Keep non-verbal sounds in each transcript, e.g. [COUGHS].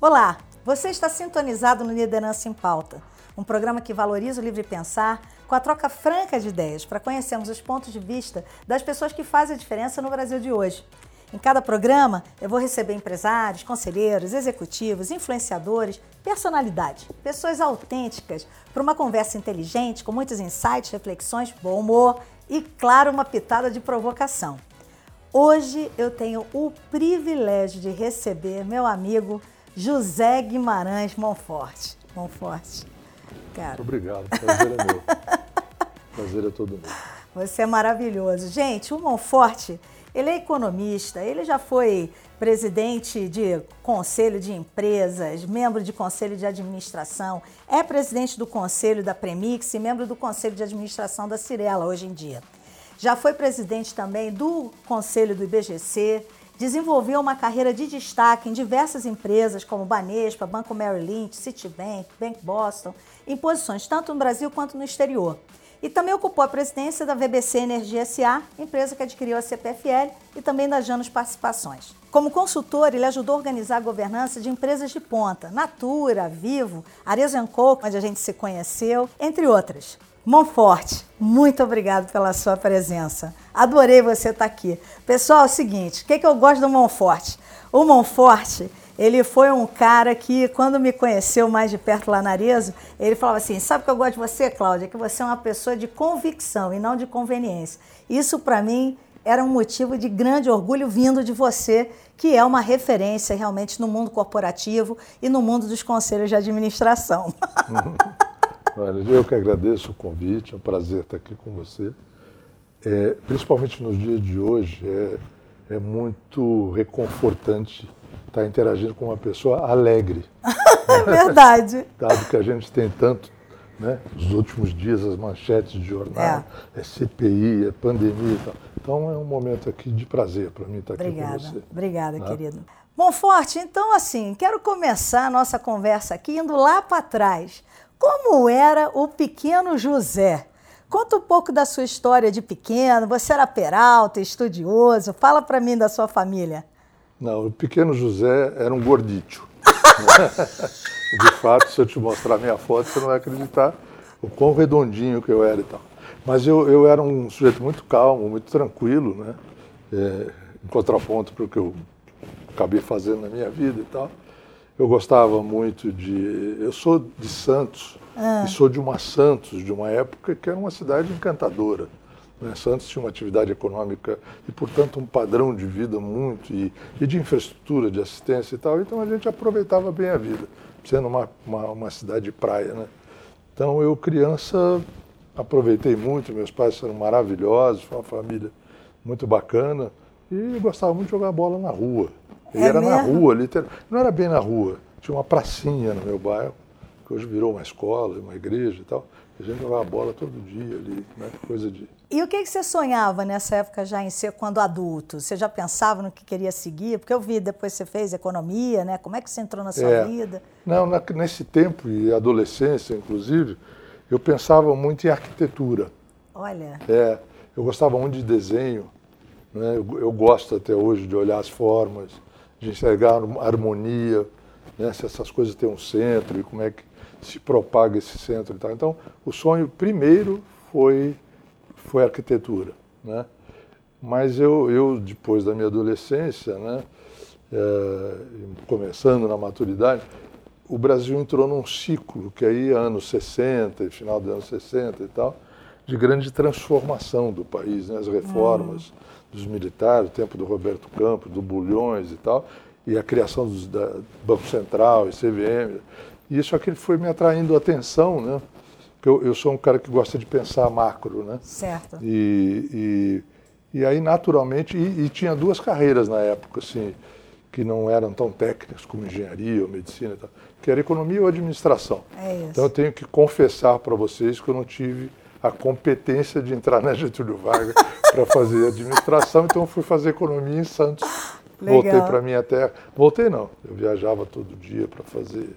Olá, você está sintonizado no Liderança em Pauta, um programa que valoriza o livre pensar com a troca franca de ideias para conhecermos os pontos de vista das pessoas que fazem a diferença no Brasil de hoje. Em cada programa, eu vou receber empresários, conselheiros, executivos, influenciadores, personalidades, pessoas autênticas, para uma conversa inteligente, com muitos insights, reflexões, bom humor e, claro, uma pitada de provocação. Hoje eu tenho o privilégio de receber meu amigo José Guimarães Monforte. Monforte. Cara. Obrigado, prazer é meu. [LAUGHS] prazer é todo meu. Você é maravilhoso. Gente, o Monforte, ele é economista, ele já foi presidente de conselho de empresas, membro de conselho de administração, é presidente do conselho da Premix e membro do conselho de administração da Cirela hoje em dia. Já foi presidente também do conselho do IBGC, Desenvolveu uma carreira de destaque em diversas empresas como Banespa, Banco Merrill Lynch, Citibank, Bank Boston, em posições tanto no Brasil quanto no exterior. E também ocupou a presidência da VBC Energia SA, empresa que adquiriu a CPFL, e também da Janos Participações. Como consultor, ele ajudou a organizar a governança de empresas de ponta, Natura, Vivo, Arezzo Co, onde a gente se conheceu, entre outras. Monforte, muito obrigado pela sua presença. Adorei você estar aqui. Pessoal, é o seguinte, o que, que eu gosto do Monforte? O Monforte, ele foi um cara que, quando me conheceu mais de perto lá na Arezo, ele falava assim, sabe o que eu gosto de você, Cláudia? Que você é uma pessoa de convicção e não de conveniência. Isso, para mim, era um motivo de grande orgulho vindo de você, que é uma referência realmente no mundo corporativo e no mundo dos conselhos de administração. [LAUGHS] Olha, eu que agradeço o convite, é um prazer estar aqui com você. É, principalmente nos dias de hoje, é, é muito reconfortante estar interagindo com uma pessoa alegre. [LAUGHS] é verdade. Dado que a gente tem tanto, né? Nos últimos dias, as manchetes de jornal, é, é CPI, é pandemia e tal. Então é um momento aqui de prazer para mim estar Obrigada. aqui com você. Obrigada, né? querido. Bom, Forte, então assim, quero começar a nossa conversa aqui indo lá para trás. Como era o pequeno José? Conta um pouco da sua história de pequeno. Você era peralta, estudioso. Fala para mim da sua família. Não, o pequeno José era um gordito. [LAUGHS] de fato, se eu te mostrar minha foto, você não vai acreditar o quão redondinho que eu era e tal. Mas eu, eu era um sujeito muito calmo, muito tranquilo, né? É, em contraponto para o que eu acabei fazendo na minha vida e tal. Eu gostava muito de. Eu sou de Santos ah. e sou de uma Santos, de uma época que era uma cidade encantadora. Né? Santos tinha uma atividade econômica e, portanto, um padrão de vida muito e, e, de infraestrutura, de assistência e tal. Então a gente aproveitava bem a vida, sendo uma, uma, uma cidade de praia. Né? Então eu, criança, aproveitei muito. Meus pais eram maravilhosos, foi uma família muito bacana e gostava muito de jogar bola na rua. E é era mesmo? na rua, literalmente. Não era bem na rua, tinha uma pracinha no meu bairro, que hoje virou uma escola, uma igreja e tal. A gente jogava bola todo dia ali, né? coisa de. E o que, que você sonhava nessa época já em ser quando adulto? Você já pensava no que queria seguir? Porque eu vi depois você fez economia, né? Como é que você entrou na sua é. vida? Não, na, nesse tempo e adolescência, inclusive, eu pensava muito em arquitetura. Olha. É, eu gostava muito de desenho. Né? Eu, eu gosto até hoje de olhar as formas de enxergar harmonia, né, se essas coisas têm um centro e como é que se propaga esse centro e tal. Então, o sonho primeiro foi foi arquitetura, né? Mas eu, eu depois da minha adolescência, né, é, começando na maturidade, o Brasil entrou num ciclo que aí anos 60 final dos anos 60 e tal, de grande transformação do país, né, as reformas, hum dos militares, o tempo do Roberto Campos, do Bulhões e tal, e a criação do Banco Central e CVM. E isso aqui foi me atraindo a atenção, né? Porque eu, eu, sou um cara que gosta de pensar macro, né? Certo. E, e, e aí, naturalmente, e, e, tinha duas carreiras na época, assim, que não eram tão técnicas como engenharia ou medicina e tal, que era economia ou administração. É isso. Então eu tenho que confessar para vocês que eu não tive a competência de entrar na Getúlio Vargas [LAUGHS] para fazer administração, então fui fazer economia em Santos. Legal. Voltei para minha terra. Voltei não, eu viajava todo dia para fazer.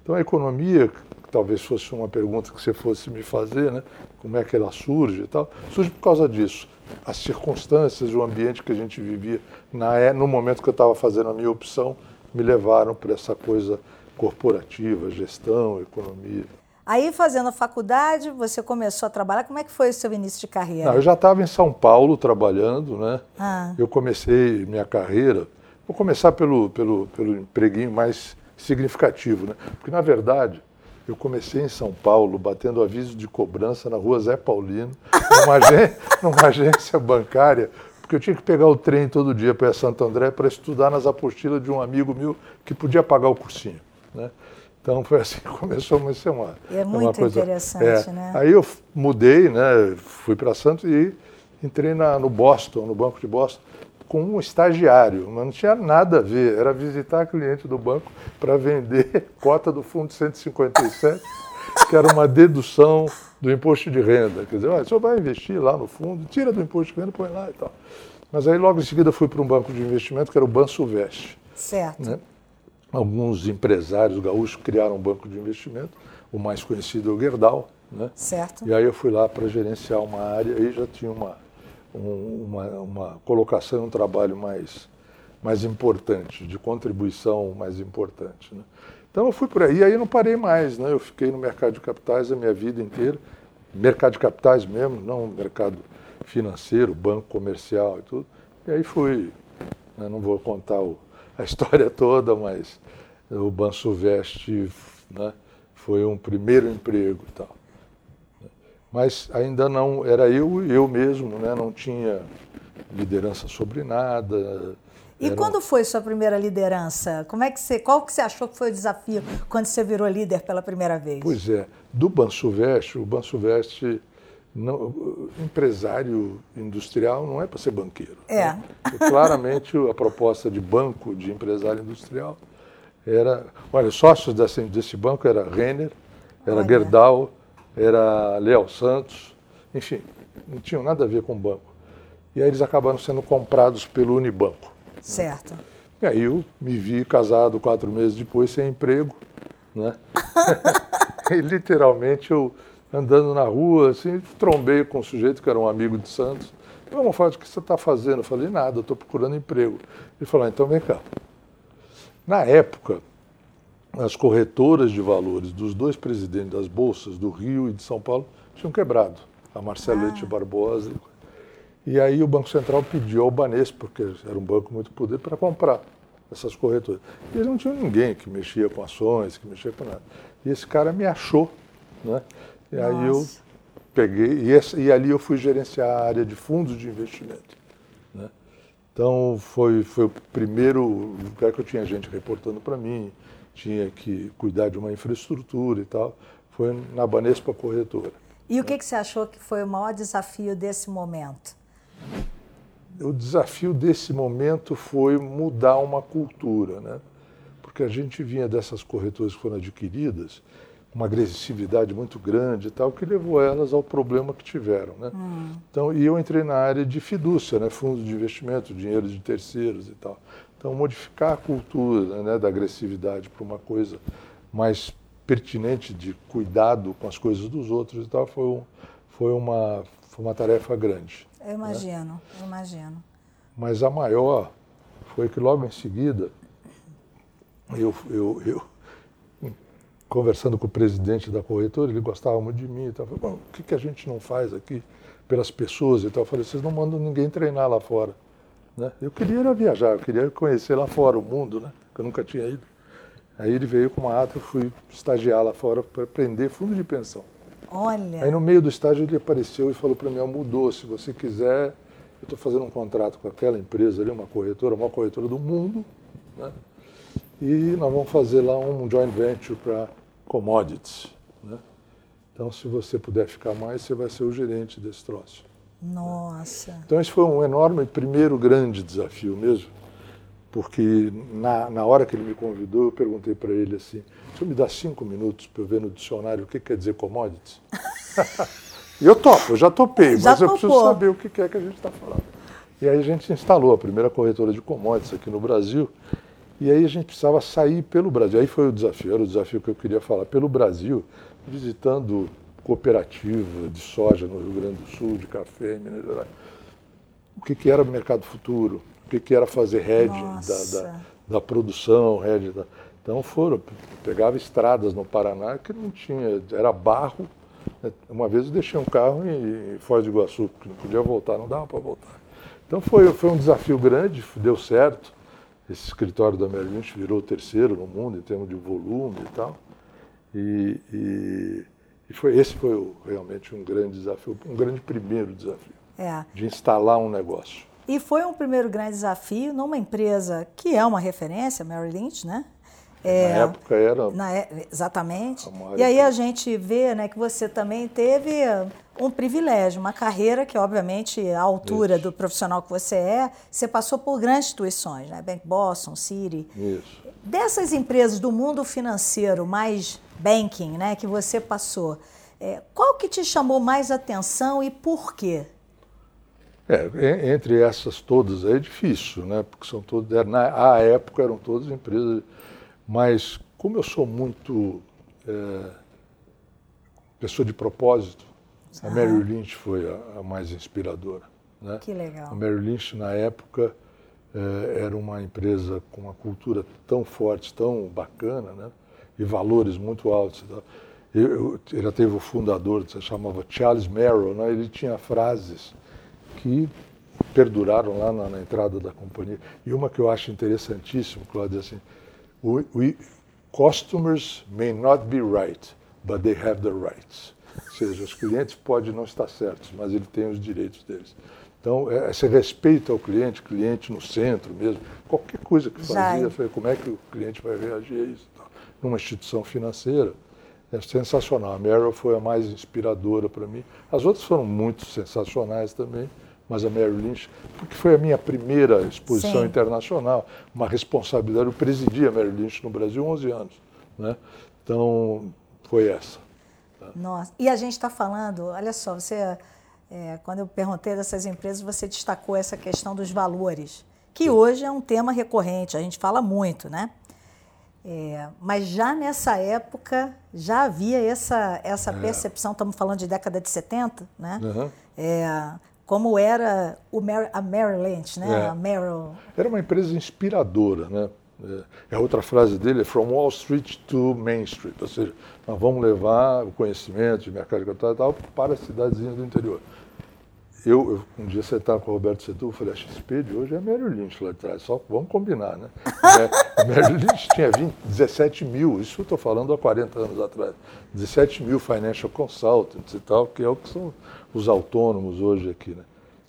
Então a economia talvez fosse uma pergunta que você fosse me fazer, né? Como é que ela surge e tal? Surge por causa disso. As circunstâncias, o ambiente que a gente vivia na, é, no momento que eu estava fazendo a minha opção, me levaram para essa coisa corporativa, gestão, economia. Aí, fazendo a faculdade, você começou a trabalhar. Como é que foi o seu início de carreira? Não, eu já estava em São Paulo trabalhando, né? Ah. Eu comecei minha carreira. Vou começar pelo, pelo, pelo empreguinho mais significativo, né? Porque, na verdade, eu comecei em São Paulo, batendo aviso de cobrança na rua Zé Paulino, numa, [LAUGHS] agência, numa agência bancária, porque eu tinha que pegar o trem todo dia para Santo André para estudar nas apostilas de um amigo meu que podia pagar o cursinho. Né? Então foi assim que começou a ser uma. É muito coisa, interessante, é. né? Aí eu mudei, né? Fui para Santos e entrei na, no Boston, no Banco de Boston, com um estagiário, mas não tinha nada a ver. Era visitar cliente do banco para vender [LAUGHS] cota do fundo 157, que era uma dedução do imposto de renda. Quer dizer, ah, o senhor vai investir lá no fundo, tira do imposto de renda, põe lá e tal. Mas aí logo em seguida fui para um banco de investimento que era o Bansuvest. Certo. Né? alguns empresários gaúchos criaram um banco de investimento, o mais conhecido é o Gerdau. Né? Certo. E aí eu fui lá para gerenciar uma área e já tinha uma, um, uma, uma colocação, um trabalho mais, mais importante, de contribuição mais importante. Né? Então eu fui por aí, aí não parei mais, né? eu fiquei no mercado de capitais a minha vida inteira, mercado de capitais mesmo, não mercado financeiro, banco comercial e tudo. E aí fui, né? não vou contar o, a [LAUGHS] história toda, mas o Banco Veste né, foi um primeiro emprego e tal. Mas ainda não, era eu eu mesmo, né, não tinha liderança sobre nada. E era... quando foi sua primeira liderança? Como é que você, qual que você achou que foi o desafio quando você virou líder pela primeira vez? Pois é, do Bansuveste, o Bansuveste não, empresário industrial não é para ser banqueiro. É. Né? [LAUGHS] claramente a proposta de banco de empresário industrial era. Olha, sócios desse, desse banco era Renner, era olha. Gerdau, era Leal Santos, enfim, não tinham nada a ver com banco. E aí eles acabaram sendo comprados pelo Unibanco. Certo. E aí eu me vi casado quatro meses depois sem emprego, né? [LAUGHS] e literalmente eu andando na rua, assim, trombei com um sujeito que era um amigo de Santos. Vamos falar, o que você está fazendo? Eu falei, nada, estou procurando emprego. Ele falou, ah, então vem cá. Na época, as corretoras de valores dos dois presidentes das bolsas do Rio e de São Paulo tinham quebrado, a Marcelete ah. Barbosa. E aí o Banco Central pediu ao Banespa, porque era um banco muito poder, para comprar essas corretoras. E eles não tinham ninguém que mexia com ações, que mexia com nada. E esse cara me achou, né? E Nossa. aí eu peguei, e, esse, e, ali eu fui gerenciar a área de fundos de investimento. Né? Então foi, foi o primeiro lugar que eu tinha gente reportando para mim, tinha que cuidar de uma infraestrutura e tal. Foi na Banespa Corretora. E o que, que você achou que foi o maior desafio desse momento? O desafio desse momento foi mudar uma cultura, né? Porque a gente vinha dessas corretoras que foram adquiridas uma agressividade muito grande e tal, que levou elas ao problema que tiveram. Né? Hum. Então, e eu entrei na área de fidúcia, né? fundos de investimento, dinheiro de terceiros e tal. Então, modificar a cultura né, da agressividade para uma coisa mais pertinente de cuidado com as coisas dos outros e tal, foi, um, foi, uma, foi uma tarefa grande. Eu né? imagino, né? eu imagino. Mas a maior foi que logo em seguida eu, eu, eu conversando com o presidente da corretora, ele gostava muito de mim e tal. Falei, o que, que a gente não faz aqui pelas pessoas e tal? Eu falei, vocês não mandam ninguém treinar lá fora. Né? Eu queria ir viajar, eu queria conhecer lá fora o mundo, né? que eu nunca tinha ido. Aí ele veio com uma ata, eu fui estagiar lá fora para aprender fundo de pensão. Olha! Aí no meio do estágio ele apareceu e falou para mim, mudou, se você quiser, eu estou fazendo um contrato com aquela empresa ali, uma corretora, a maior corretora do mundo, né? e nós vamos fazer lá um joint venture para commodities. Né? Então, se você puder ficar mais, você vai ser o gerente desse troço. Nossa! Então, esse foi um enorme primeiro grande desafio mesmo, porque na, na hora que ele me convidou, eu perguntei para ele assim: se eu me dá cinco minutos para eu ver no dicionário o que quer dizer commodities? [LAUGHS] e eu topo, eu já topei, já mas topou. eu preciso saber o que é que a gente está falando. E aí a gente instalou a primeira corretora de commodities aqui no Brasil E aí a gente precisava sair pelo Brasil. Aí foi o desafio, era o desafio que eu queria falar. Pelo Brasil, visitando cooperativa de soja no Rio Grande do Sul, de café em Minas Gerais. O que, que era o mercado futuro? O que, que era fazer hedging da, da, da, produção, hedging da... Então foram, pegava estradas no Paraná que não tinha, era barro. Uma vez eu deixei um carro em Foz do Iguaçu, que não podia voltar, não dava para voltar. Então foi, foi um desafio grande, deu certo. Esse escritório da Lynch virou o terceiro no mundo em termos de volume e tal. E, e, e foi, esse foi o, realmente um grande desafio, um grande primeiro desafio é. de instalar um negócio. E foi um primeiro grande desafio numa empresa que é uma referência, Merrill Lynch, né? É, na época era. Na, é, exatamente. E aí a gente vê né, que você também teve um privilégio, uma carreira que, obviamente, à altura Isso. do profissional que você é, você passou por grandes instituições, né? Bank Boston, Citi. Isso. Dessas empresas do mundo financeiro, mais banking, né, que você passou, é, qual que te chamou mais atenção e por quê? É, entre essas todas é difícil, né? Porque são todas, na época eram todas empresas mas como eu sou muito é, pessoa de propósito, ah. a Mary Lynch foi a, a mais inspiradora. Né? Que legal. A Mary Lynch, na época, é, era uma empresa com uma cultura tão forte, tão bacana, né? E valores muito altos. Eu, ela teve o fundador, se chamava Charles Merrill, né? ele tinha frases que perduraram lá na, na, entrada da companhia. E uma que eu acho interessantíssima, Cláudia, assim, we, we, customers may not be right, but they have the rights. Ou seja, os clientes podem não estar certos, mas ele tem os direitos deles. Então, é, esse respeito ao cliente, cliente no centro mesmo, qualquer coisa que fazia, foi como é que o cliente vai reagir a isso? Numa instituição financeira, é sensacional. A Merrill foi a mais inspiradora para mim. As outras foram muito sensacionais também, mas a Mary Lynch, porque foi a minha primeira exposição Sim. internacional, uma responsabilidade. Eu presidi a Mary Lynch no Brasil 11 anos. Né? Então, foi essa. Nossa, e a gente está falando, olha só, você, é, quando eu perguntei dessas empresas, você destacou essa questão dos valores, que Sim. hoje é um tema recorrente, a gente fala muito, né? É, mas já nessa época já havia essa, essa é. percepção, estamos falando de década de 70, né? Uhum. É, como era o Mer a Merrill Lynch, né? É. A Merrill. Era uma empresa inspiradora, né? É, a outra frase dele é From Wall Street to Main Street, ou seja, nós vamos levar o conhecimento de mercado de capital e tal para as cidadezinhas do interior. Eu, eu, um dia você estava com o Roberto Setúbal, eu falei, a XP de hoje é a Merrill Lynch lá atrás, só vamos combinar, né? a Merrill Lynch tinha 20, 17 mil, isso eu estou falando há 40 anos atrás, 17 mil financial consultants e tal, que é o que são os autônomos hoje aqui, né?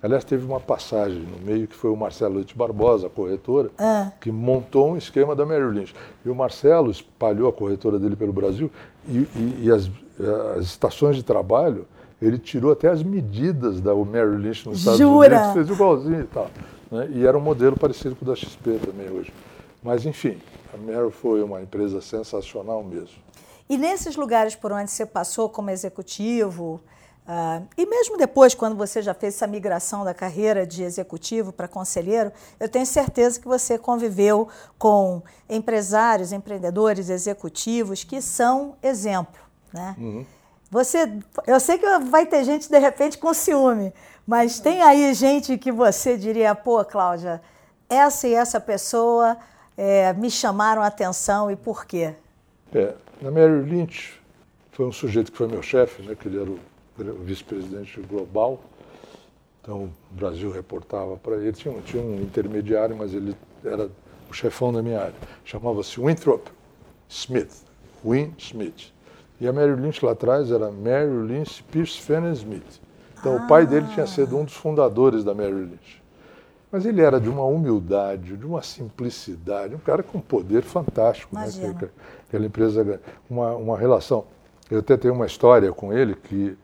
Aliás, teve uma passagem no meio que foi o Marcelo Leite Barbosa, a corretora, ah. que montou um esquema da Merrill Lynch. E o Marcelo espalhou a corretora dele pelo Brasil e, e, e as, as, estações de trabalho, ele tirou até as medidas da Merrill Lynch nos Estados Jura? Unidos, fez igualzinho e tal. Né? E era um modelo parecido com o da XP também hoje. Mas, enfim, a Merrill foi uma empresa sensacional mesmo. E nesses lugares por onde você passou como executivo, Uh, e mesmo depois, quando você já fez essa migração da carreira de executivo para conselheiro, eu tenho certeza que você conviveu com empresários, empreendedores, executivos que são exemplo. Né? Uhum. Você, eu sei que vai ter gente de repente com ciúme, mas tem aí gente que você diria, pô, Cláudia, essa e essa pessoa é, me chamaram a atenção e por quê? É, na Mary Lynch foi um sujeito que foi meu chefe, né, que ele era o vice-presidente global. Então, o Brasil reportava para ele. Tinha, tinha um intermediário, mas ele era o chefão da minha área. Chamava-se Winthrop Smith. Win Smith. E a Mary Lynch lá atrás era Mary Lynch Pierce Fenner Smith. Então, ah. o pai dele tinha sido um dos fundadores da Mary Lynch. Mas ele era de uma humildade, de uma simplicidade, um cara com poder fantástico. Né? Aquela empresa, uma, uma relação. Eu até tenho uma história com ele que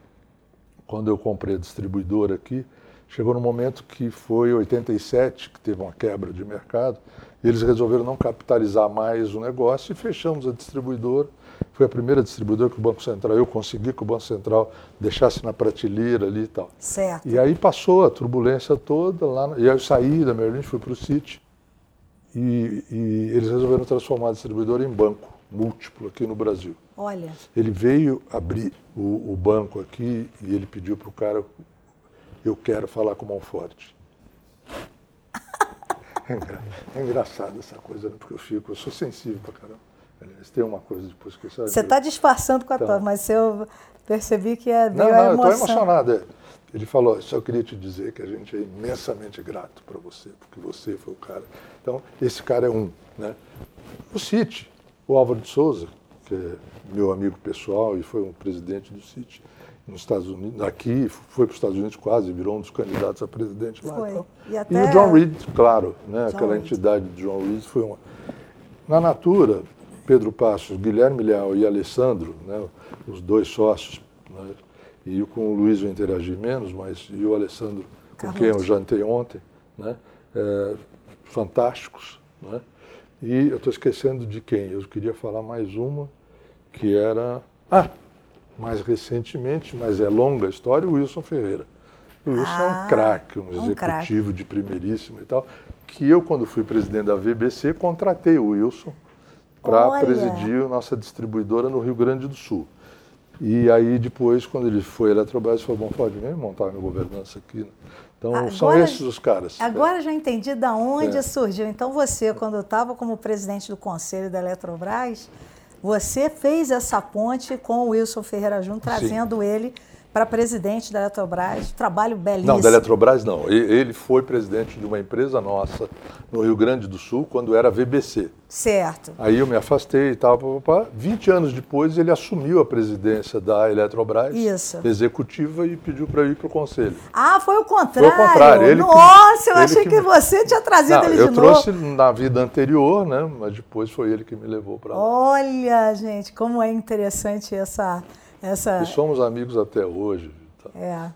quando eu comprei a distribuidora aqui, chegou no momento que foi 87, que teve uma quebra de mercado, e eles resolveram não capitalizar mais o negócio e fechamos a distribuidora. Foi a primeira distribuidora que o Banco Central, eu consegui que o Banco Central deixasse na prateleira ali e tal. Certo. E aí passou a turbulência toda lá, e aí eu saí da Merlin, fui para o City. e, e eles resolveram transformar a distribuidora em banco múltiplo aqui no Brasil. Olha. Ele veio abrir o, o banco aqui e ele pediu para o cara, eu quero falar com mão forte. [LAUGHS] É, é engraçado essa coisa, né? porque eu fico, eu sou sensível para caramba. Aliás, tem uma coisa depois que você. Você está disfarçando com a então, tua, mas eu percebi que é Não, não, eu estou emocionado. É. Ele falou, só queria te dizer que a gente é imensamente grato para você, porque você foi o cara. Então, esse cara é um. Né? O City, o Álvaro de Souza, que é meu amigo pessoal e foi um presidente do City nos Estados Unidos, aqui, foi para os Estados Unidos quase, virou um dos candidatos a presidente lá. Foi. Então. E, até... e, o John Reed, claro, né? John aquela Reed. entidade de John Reed foi uma. Na Natura, Pedro Passos, Guilherme Leal e Alessandro, né? os dois sócios, né? e com o Luiz eu interagi menos, mas e o Alessandro, com quem eu jantei ontem, né? É, fantásticos. Né? E eu estou esquecendo de quem, eu queria falar mais uma, que era. Ah! Mais recentemente, mas é longa a história, o Wilson Ferreira. O Wilson ah, é um craque, um, um executivo crack. de primeiríssimo e tal, que eu, quando fui presidente da VBC, contratei o Wilson para presidir nossa distribuidora no Rio Grande do Sul. E aí depois, quando ele foi à Eletrobras, ele falou, bom, pode vir montar a minha governança aqui. Né? Então, agora, são esses os caras. Agora é. já entendi de onde é. surgiu. Então, você, quando estava como presidente do conselho da Eletrobras, você fez essa ponte com o Wilson Ferreira Júnior, trazendo Sim. ele para presidente da Eletrobras, trabalho belíssimo. Não, da Eletrobras não. Ele foi presidente de uma empresa nossa no Rio Grande do Sul, quando era VBC. Certo. Aí eu me afastei e tal, papapá. 20 anos depois ele assumiu a presidência da Eletrobras, Isso. executiva, e pediu para ir para o conselho. Ah, foi o contrário. Foi o contrário. Ele Nossa, que, eu achei que, que, você tinha trazido não, ele de novo. Eu trouxe na vida anterior, né? Mas depois foi ele que me levou para lá. Olha, gente, como é interessante essa essa... E somos amigos até hoje. Tá? É.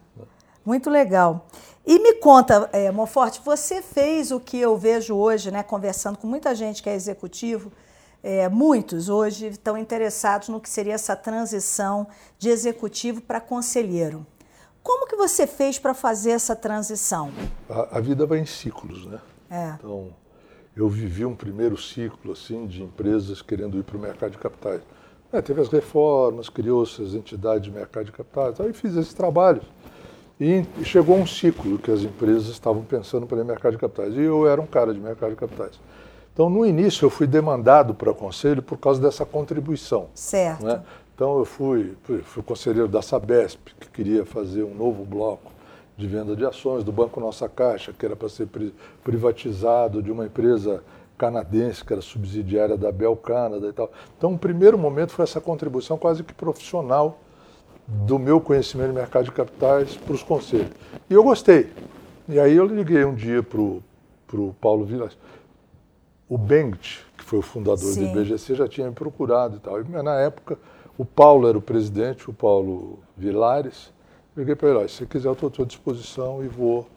Muito legal. E me conta, é, Monforte, você fez o que eu vejo hoje, né, conversando com muita gente que é executivo, é, muitos hoje estão interessados no que seria essa transição de executivo para conselheiro. Como que você fez para fazer essa transição? A, a, vida vai em ciclos, né? É. Então, eu vivi um primeiro ciclo assim de empresas querendo ir para o mercado de capitais. É, teve as reformas, criou-se as entidades de mercado de capitais, aí fiz esse trabalho. E, chegou um ciclo que as empresas estavam pensando para mercado de capitais. E eu era um cara de mercado de capitais. Então, no início, eu fui demandado para conselho por causa dessa contribuição. Certo. Né? Então, eu fui, fui conselheiro da Sabesp, que queria fazer um novo bloco de venda de ações, do Banco Nossa Caixa, que era para ser privatizado, de uma empresa canadense, que era subsidiária da Bel Canada e tal. Então, o primeiro momento foi essa contribuição quase que profissional do meu conhecimento de mercado de capitais para os conselhos. E eu gostei. E aí eu liguei um dia para o Paulo Vilas. O Bengt, que foi o fundador Sim. do IBGC, já tinha me procurado e tal. E, na época, o Paulo era o presidente, o Paulo Vilares. Eu liguei para ele, se você quiser, eu estou à sua disposição e vou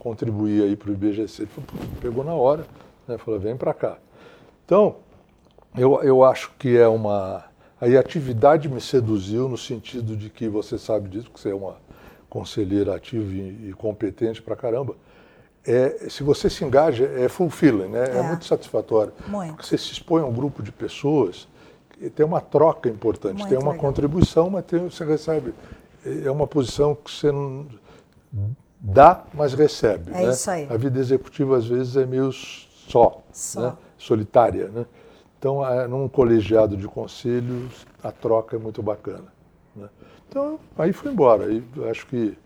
contribuir aí para o IBGC. Ele falou, pegou na hora. Né? Falou, vem para cá. Então, eu, eu acho que é uma. Aí a atividade me seduziu no sentido de que você sabe disso, que você é uma conselheira ativa e, e competente para caramba. É, se você se engaja, é fulfilling, né? É, é muito satisfatório. Muito. Porque você se expõe a um grupo de pessoas, tem uma troca importante, muito tem uma legal. contribuição, mas tem, você recebe. É uma posição que você não dá, mas recebe. É né? isso aí. A vida executiva, às vezes, é meio só, só. Né? solitária. Né? Então, num colegiado de conselhos, a troca é muito bacana. Né? Então, aí fui embora. Aí, acho que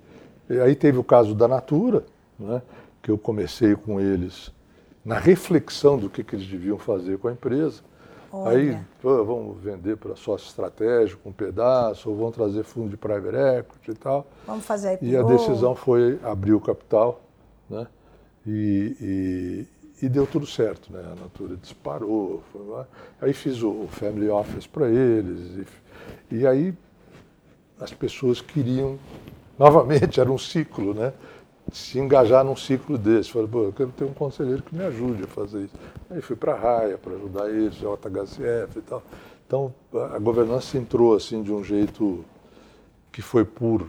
aí teve o caso da Natura, né? que eu comecei com eles na reflexão do que, que eles deviam fazer com a empresa. Olha. Aí pô, vamos vender para sócio estratégico um pedaço, ou vão trazer fundo de private equity e tal. Vamos fazer IPO. E a decisão foi abrir o capital, né? E, e deu tudo certo, né? A Natura disparou. Aí fiz o Family Office para eles. E, e, aí as pessoas queriam, [LAUGHS] novamente, era um ciclo, né? Se engajar num ciclo desse. Falei, pô, eu quero ter um conselheiro que me ajude a fazer isso. Aí fui para a Raia para ajudar eles, JHCF e tal. Então a governança entrou assim de um jeito que foi puro.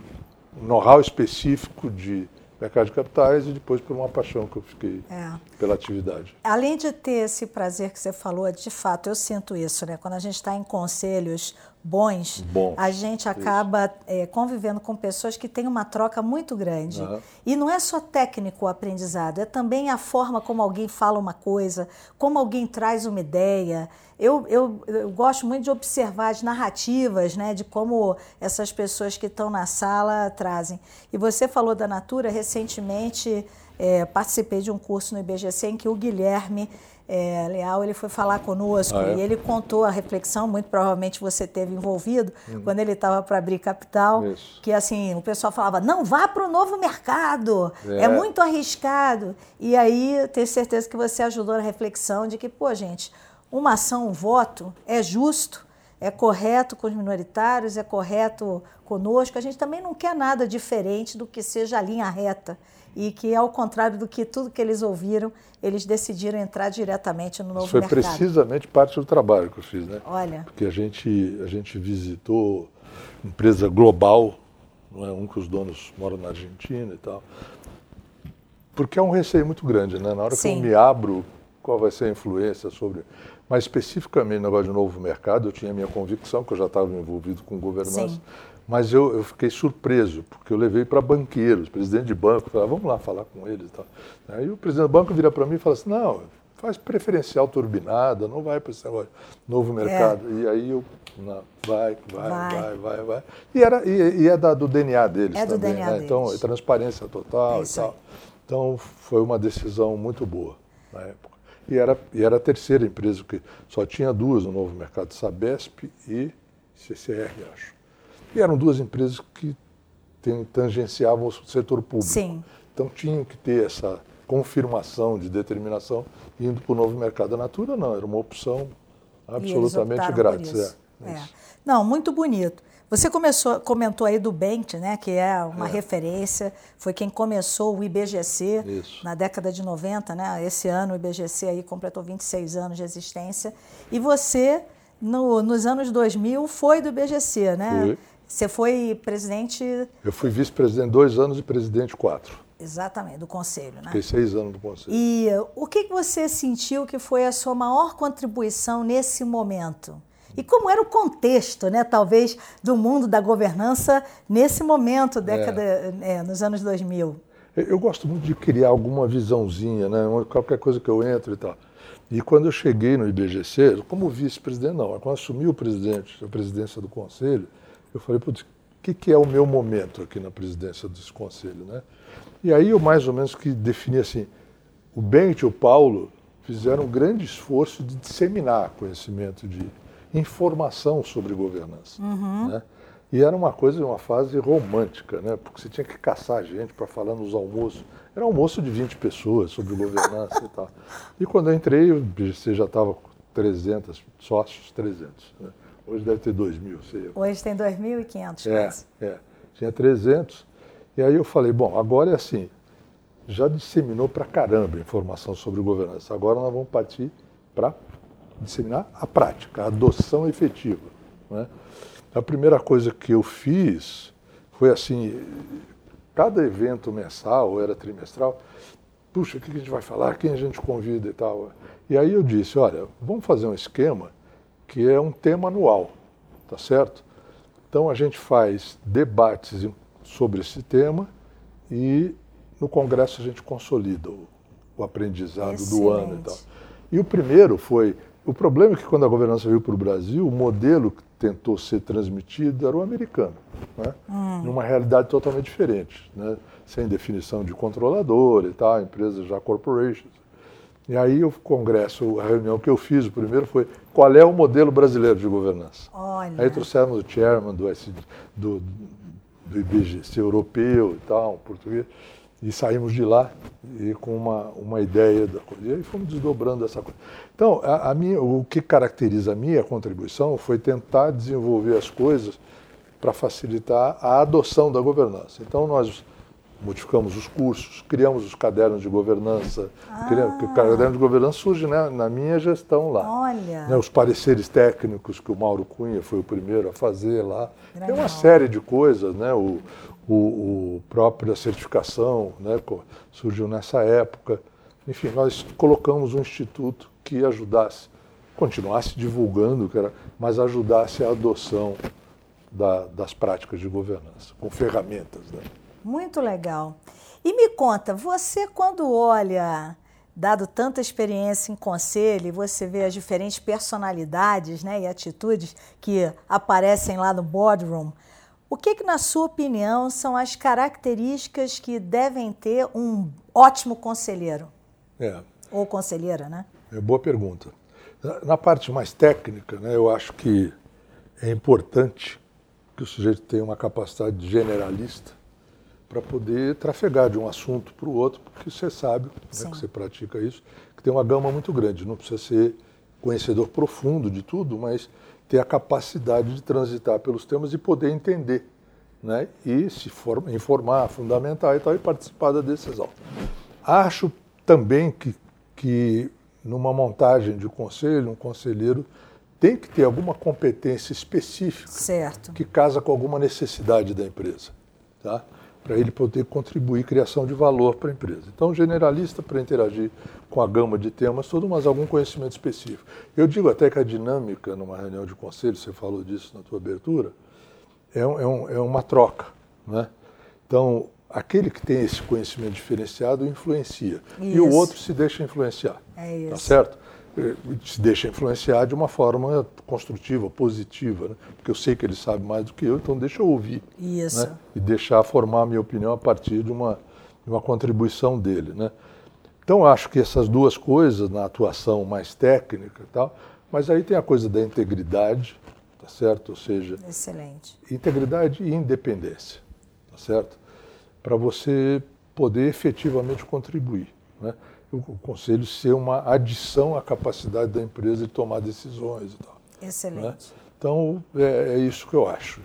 Um know-how específico de mercado de capitais e depois por uma paixão que eu fiquei é. pela atividade. Além de ter esse prazer que você falou, de fato, eu sinto isso, né? Quando a gente está em conselhos bons, Bom, a gente acaba é, convivendo com pessoas que têm uma troca muito grande. Uhum. E não é só técnico o aprendizado, é também a forma como alguém fala uma coisa, como alguém traz uma ideia. Eu, eu, eu gosto muito de observar as narrativas, né, de como essas pessoas que estão na sala trazem. E você falou da Natura, recentemente é, participei de um curso no IBGC em que o Guilherme é, Leal ele foi falar conosco ah, é? e ele contou a reflexão, muito provavelmente você teve envolvido, uhum. quando ele estava para abrir capital, Isso. que assim, o pessoal falava, não vá para o novo mercado, é. é. muito arriscado. E aí, tenho certeza que você ajudou na reflexão de que, pô, gente, uma ação, um voto é justo, é correto com os minoritários, é correto conosco. A gente também não quer nada diferente do que seja a linha reta e que, ao contrário do que tudo que eles ouviram, eles decidiram entrar diretamente no novo Isso foi mercado. Foi precisamente parte do trabalho que eu fiz, né? Olha. Porque a gente, a gente visitou empresa global, não é? um que os donos moram na Argentina e tal. Porque é um receio muito grande, né? Na hora Sim. que eu me abro, qual vai ser a influência sobre. Mas especificamente no negócio de novo mercado, eu tinha a minha convicção, que eu já estava envolvido com governança. Sim mas eu, eu fiquei surpreso, porque eu levei para banqueiros, presidente de banco, falei, vamos lá falar com eles. Aí o presidente do banco vira para mim e fala assim, não, faz preferencial turbinada, não vai para esse negócio, novo mercado. É. E aí eu, não, vai, vai, vai, vai, vai, vai. E, era, e, e é da, do DNA deles é também, do DNA né? Deles. Então, é transparência total é e tal. Então, foi uma decisão muito boa época. E era, e era a terceira empresa, que só tinha duas no novo mercado, Sabesp e CCR, acho. E eram duas empresas que tangenciavam o setor público. Sim. Então tinham que ter essa confirmação de determinação indo para o novo mercado. A Natura não, era uma opção absolutamente grátis. É, é. Não, muito bonito. Você começou, comentou aí do Bent, né, que é uma é. referência, foi quem começou o IBGC Isso. na década de 90, né? Esse ano o IBGC aí completou 26 anos de existência. E você, no, nos anos 2000, foi do IBGC, né? Fui. Você foi presidente. Eu fui vice-presidente dois anos e presidente quatro. Exatamente, do conselho, né? Fiquei seis anos no conselho. E o que você sentiu que foi a sua maior contribuição nesse momento? E como era o contexto, né, talvez, do mundo da governança nesse momento, década, é. É, nos anos 2000? Eu gosto muito de criar alguma visãozinha, né? Qualquer coisa que eu entro e tal. E quando eu cheguei no IBGC, como vice-presidente, não, quando assumi o presidente, a presidência do conselho, eu falei, putz, o que, que é o meu momento aqui na presidência desse conselho, né? E aí eu mais ou menos que defini assim, o Bento e o Paulo fizeram um grande esforço de disseminar conhecimento de informação sobre governança, uhum. né? E era uma coisa, uma fase romântica, né? Porque você tinha que caçar gente para falar nos almoços. Era um almoço de 20 pessoas sobre governança e tal. E quando eu entrei, BGC já estava com 300 sócios, 300. Né? Hoje deve ter 2 mil. Sei. Hoje tem 2.500 é, É, tinha 300. E aí eu falei, bom, agora é assim, já disseminou para caramba informação sobre governança. Agora nós vamos partir para disseminar a prática, a adoção efetiva. Né? A primeira coisa que eu fiz foi assim, cada evento mensal, ou era trimestral, puxa, o que a gente vai falar, quem a gente convida e tal. E aí eu disse, olha, vamos fazer um esquema que é um tema anual, tá certo? Então a gente faz debates sobre esse tema e no congresso a gente consolida o, o aprendizado Excelente. do ano e tal. E o primeiro foi o problema é que quando a governança veio para o Brasil, o modelo que tentou ser transmitido era o americano, né? Hum. numa realidade totalmente diferente, né? sem definição de controlador e tal, empresas já corporations. E aí o congresso, a reunião que eu fiz, o primeiro foi qual é o modelo brasileiro de governança. Olha. Aí trouxemos o chairman do, do, do IBGC europeu e tal, português, e saímos de lá e com uma, uma ideia da coisa. E aí fomos desdobrando essa coisa. Então, a, a minha, o que caracteriza a minha contribuição foi tentar desenvolver as coisas para facilitar a adoção da governança. Então, nós modificamos os cursos, criamos os cadernos de governança. Ah. Criamos, o caderno de governança surge né, na minha gestão lá. Olha. Né, os pareceres técnicos que o Mauro Cunha foi o primeiro a fazer lá. Legal. Tem uma série de coisas, né? O, o, o própria certificação né, surgiu nessa época. Enfim, nós colocamos um instituto que ajudasse, continuasse divulgando, mas ajudasse a adoção da, das práticas de governança, com ferramentas. Né? Muito legal. E me conta, você quando olha, dado tanta experiência em conselho, você vê as diferentes personalidades né, e atitudes que aparecem lá no boardroom, o que, que, na sua opinião, são as características que devem ter um ótimo conselheiro? É. Ou conselheira, né? É boa pergunta. Na parte mais técnica, né, eu acho que é importante que o sujeito tenha uma capacidade generalista para poder trafegar de um assunto para o outro, porque você sabe, né, que você pratica isso, que tem uma gama muito grande. Não precisa ser conhecedor profundo de tudo, mas ter a capacidade de transitar pelos temas e poder entender, né? E se for, informar, fundamentar e tal, e participar da decisão. Acho também que, que numa montagem de conselho, um conselheiro tem que ter alguma competência específica certo. que casa com alguma necessidade da empresa, tá? Para ele poder contribuir criação de valor para a empresa. Então, generalista para interagir com a gama de temas, todo, mas algum conhecimento específico. Eu digo até que a dinâmica numa reunião de conselho, você falou disso na tua abertura, é, um, é, um, é uma troca. Né? Então, aquele que tem esse conhecimento diferenciado influencia. Isso. E o outro se deixa influenciar. É tá isso. Tá certo? Eh, se deixa influenciar de uma forma construtiva, positiva, né? porque eu sei que ele sabe mais do que eu, então deixa eu ouvir. Isso. Né? E deixar formar a minha opinião a partir de uma, de uma contribuição dele. Né? Então acho que essas duas coisas, na atuação mais técnica e tal, mas aí tem a coisa da integridade, tá certo? Ou seja, Excelente. integridade e independência, tá certo? Para você poder efetivamente contribuir. Né? O conselho ser uma adição à capacidade da empresa de tomar decisões e tal. Excelente. Né? Então, é, é, isso que eu acho.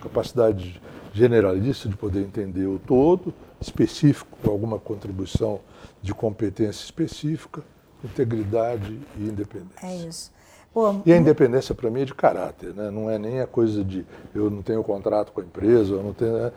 Capacidade generalista de poder entender o todo, específico, com alguma contribuição de competência específica, integridade e independência. É isso. Pô, e a independência para mim é de caráter, né? não é nem a coisa de eu não tenho contrato com a empresa, eu não tenho. Né?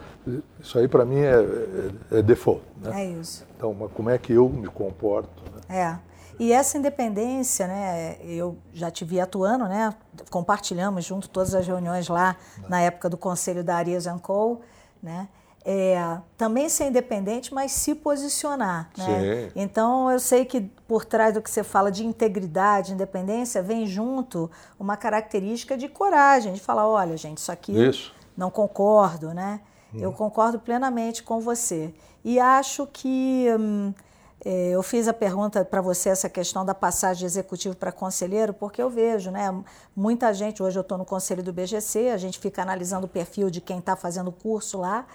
Isso aí para mim é, é, é, default. Né? É isso. Então, como é que eu me comporto? Né? É. E essa independência, né, eu já te vi atuando, né, compartilhamos junto todas as reuniões lá na época do conselho da Arias Co, né, é, também ser independente, mas se posicionar. Né? Então, eu sei que por trás do que você fala de integridade, independência, vem junto uma característica de coragem, de falar, olha, gente, isso aqui isso. não concordo, né? Hum. Eu concordo plenamente com você. E acho que hum, é, eu fiz a pergunta para você, essa questão da passagem de executivo para conselheiro, porque eu vejo, né? Muita gente, hoje eu estou no conselho do BGC, a gente fica analisando o perfil de quem está fazendo o curso lá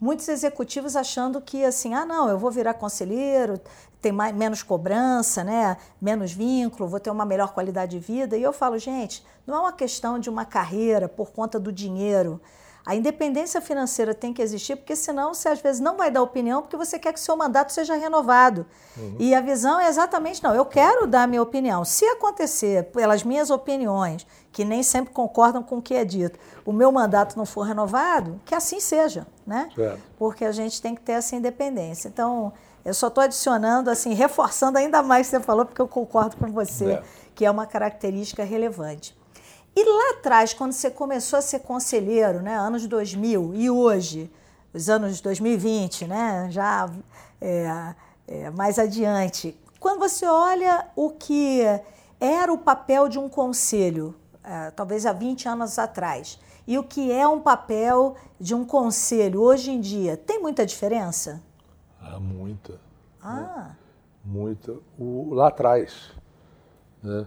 muitos executivos achando que assim, ah, não, eu vou virar conselheiro, tem mais, menos cobrança, né, menos vínculo, vou ter uma melhor qualidade de vida. E eu falo, gente, não é uma questão de uma carreira por conta do dinheiro. A independência financeira tem que existir, porque senão você às vezes não vai dar opinião porque você quer que seu mandato seja renovado. Uhum. E a visão é exatamente, não, eu quero dar minha opinião. Se acontecer, pelas minhas opiniões, que nem sempre concordam com o que é dito, o meu mandato não for renovado, que assim seja, né? É. Porque a gente tem que ter essa independência. Então, eu só estou adicionando, assim, reforçando ainda mais o que você falou, porque eu concordo com você, é. que é uma característica relevante. E lá atrás, quando você começou a ser conselheiro, né, anos 2000 e hoje, os anos 2020, né, já é, é, mais adiante, quando você olha o que era o papel de um conselho, é, talvez há 20 anos atrás, e o que é um papel de um conselho hoje em dia, tem muita diferença? Ah, muita. Ah. Muita. O, lá atrás, né?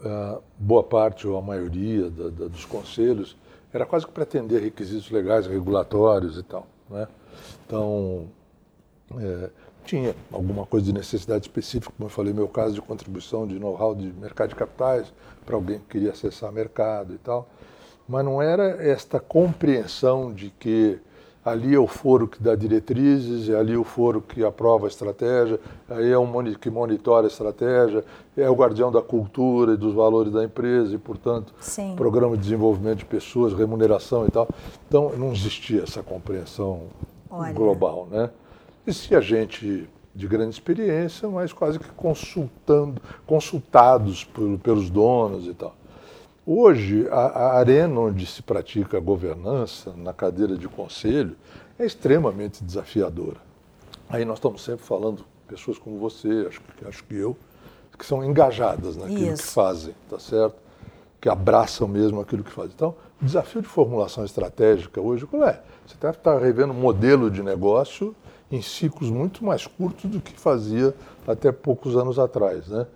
uh, boa parte ou a maioria da, da, dos conselhos era quase que pretender requisitos legais, regulatórios e tal. Né? Então, é, tinha alguma coisa de necessidade específica, como eu falei, meu caso de contribuição de know-how de mercado de capitais para alguém que queria acessar mercado e tal, mas não era esta compreensão de que ali é o foro que dá diretrizes, é ali o foro que aprova a estratégia, aí é o que monitora a estratégia, é o guardião da cultura e dos valores da empresa e, portanto, Sim. programa de desenvolvimento de pessoas, remuneração e tal. Então, não existia essa compreensão Olha. global, né? Existia gente de grande experiência, mas quase que consultando, consultados por, pelos donos e tal. Hoje, a, a, arena onde se pratica a governança, na cadeira de conselho, é extremamente desafiadora. Aí nós estamos sempre falando, pessoas como você, acho, acho que eu, que são engajadas naquilo Isso. que fazem, tá certo? Que abraçam mesmo aquilo que fazem. Então, o desafio de formulação estratégica hoje, qual é? Você deve estar revendo modelo de negócio em ciclos muito mais curtos do que fazia até poucos anos atrás, né?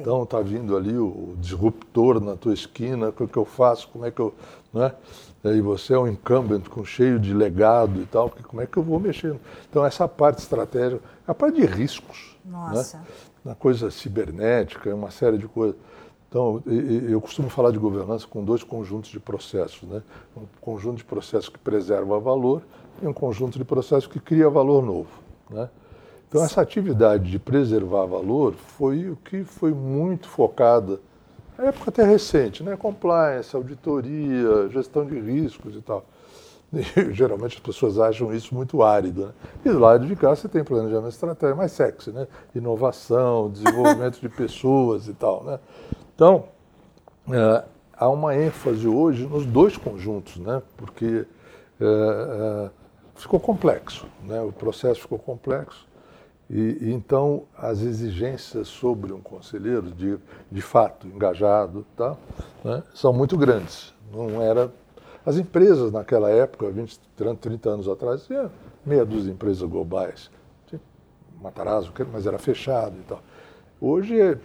Então está vindo ali o disruptor na tua esquina, o que eu faço, como é que eu, né? E você é um incumbent com cheio de legado e tal, como é que eu vou mexer? Então essa parte estratégica, a parte de riscos, né? Nossa. né? Na coisa cibernética, uma série de coisas. Então, eu costumo falar de governança com dois conjuntos de processos, né? Um conjunto de processos que preserva valor um conjunto de processos que cria valor novo, né? Então, essa atividade de preservar valor foi o que foi muito focada, na época até recente, né? Compliance, auditoria, gestão de riscos e tal. [LAUGHS] E, geralmente as pessoas acham isso muito árido. Né? E do lado de cá você tem planejamento estratégico mais sexy, né? Inovação, desenvolvimento de pessoas e tal, né? Então, é, há uma ênfase hoje nos dois conjuntos, né? Porque é, é, ficou complexo, né? O processo ficou complexo. E, e, então as exigências sobre um conselheiro de, de fato engajado tá, né, são muito grandes. Não era as empresas naquela época, 20, 30 anos atrás, tinha meia dúzia de empresas globais. Tinha Matarazzo, mas era fechado e tal. Hoje é,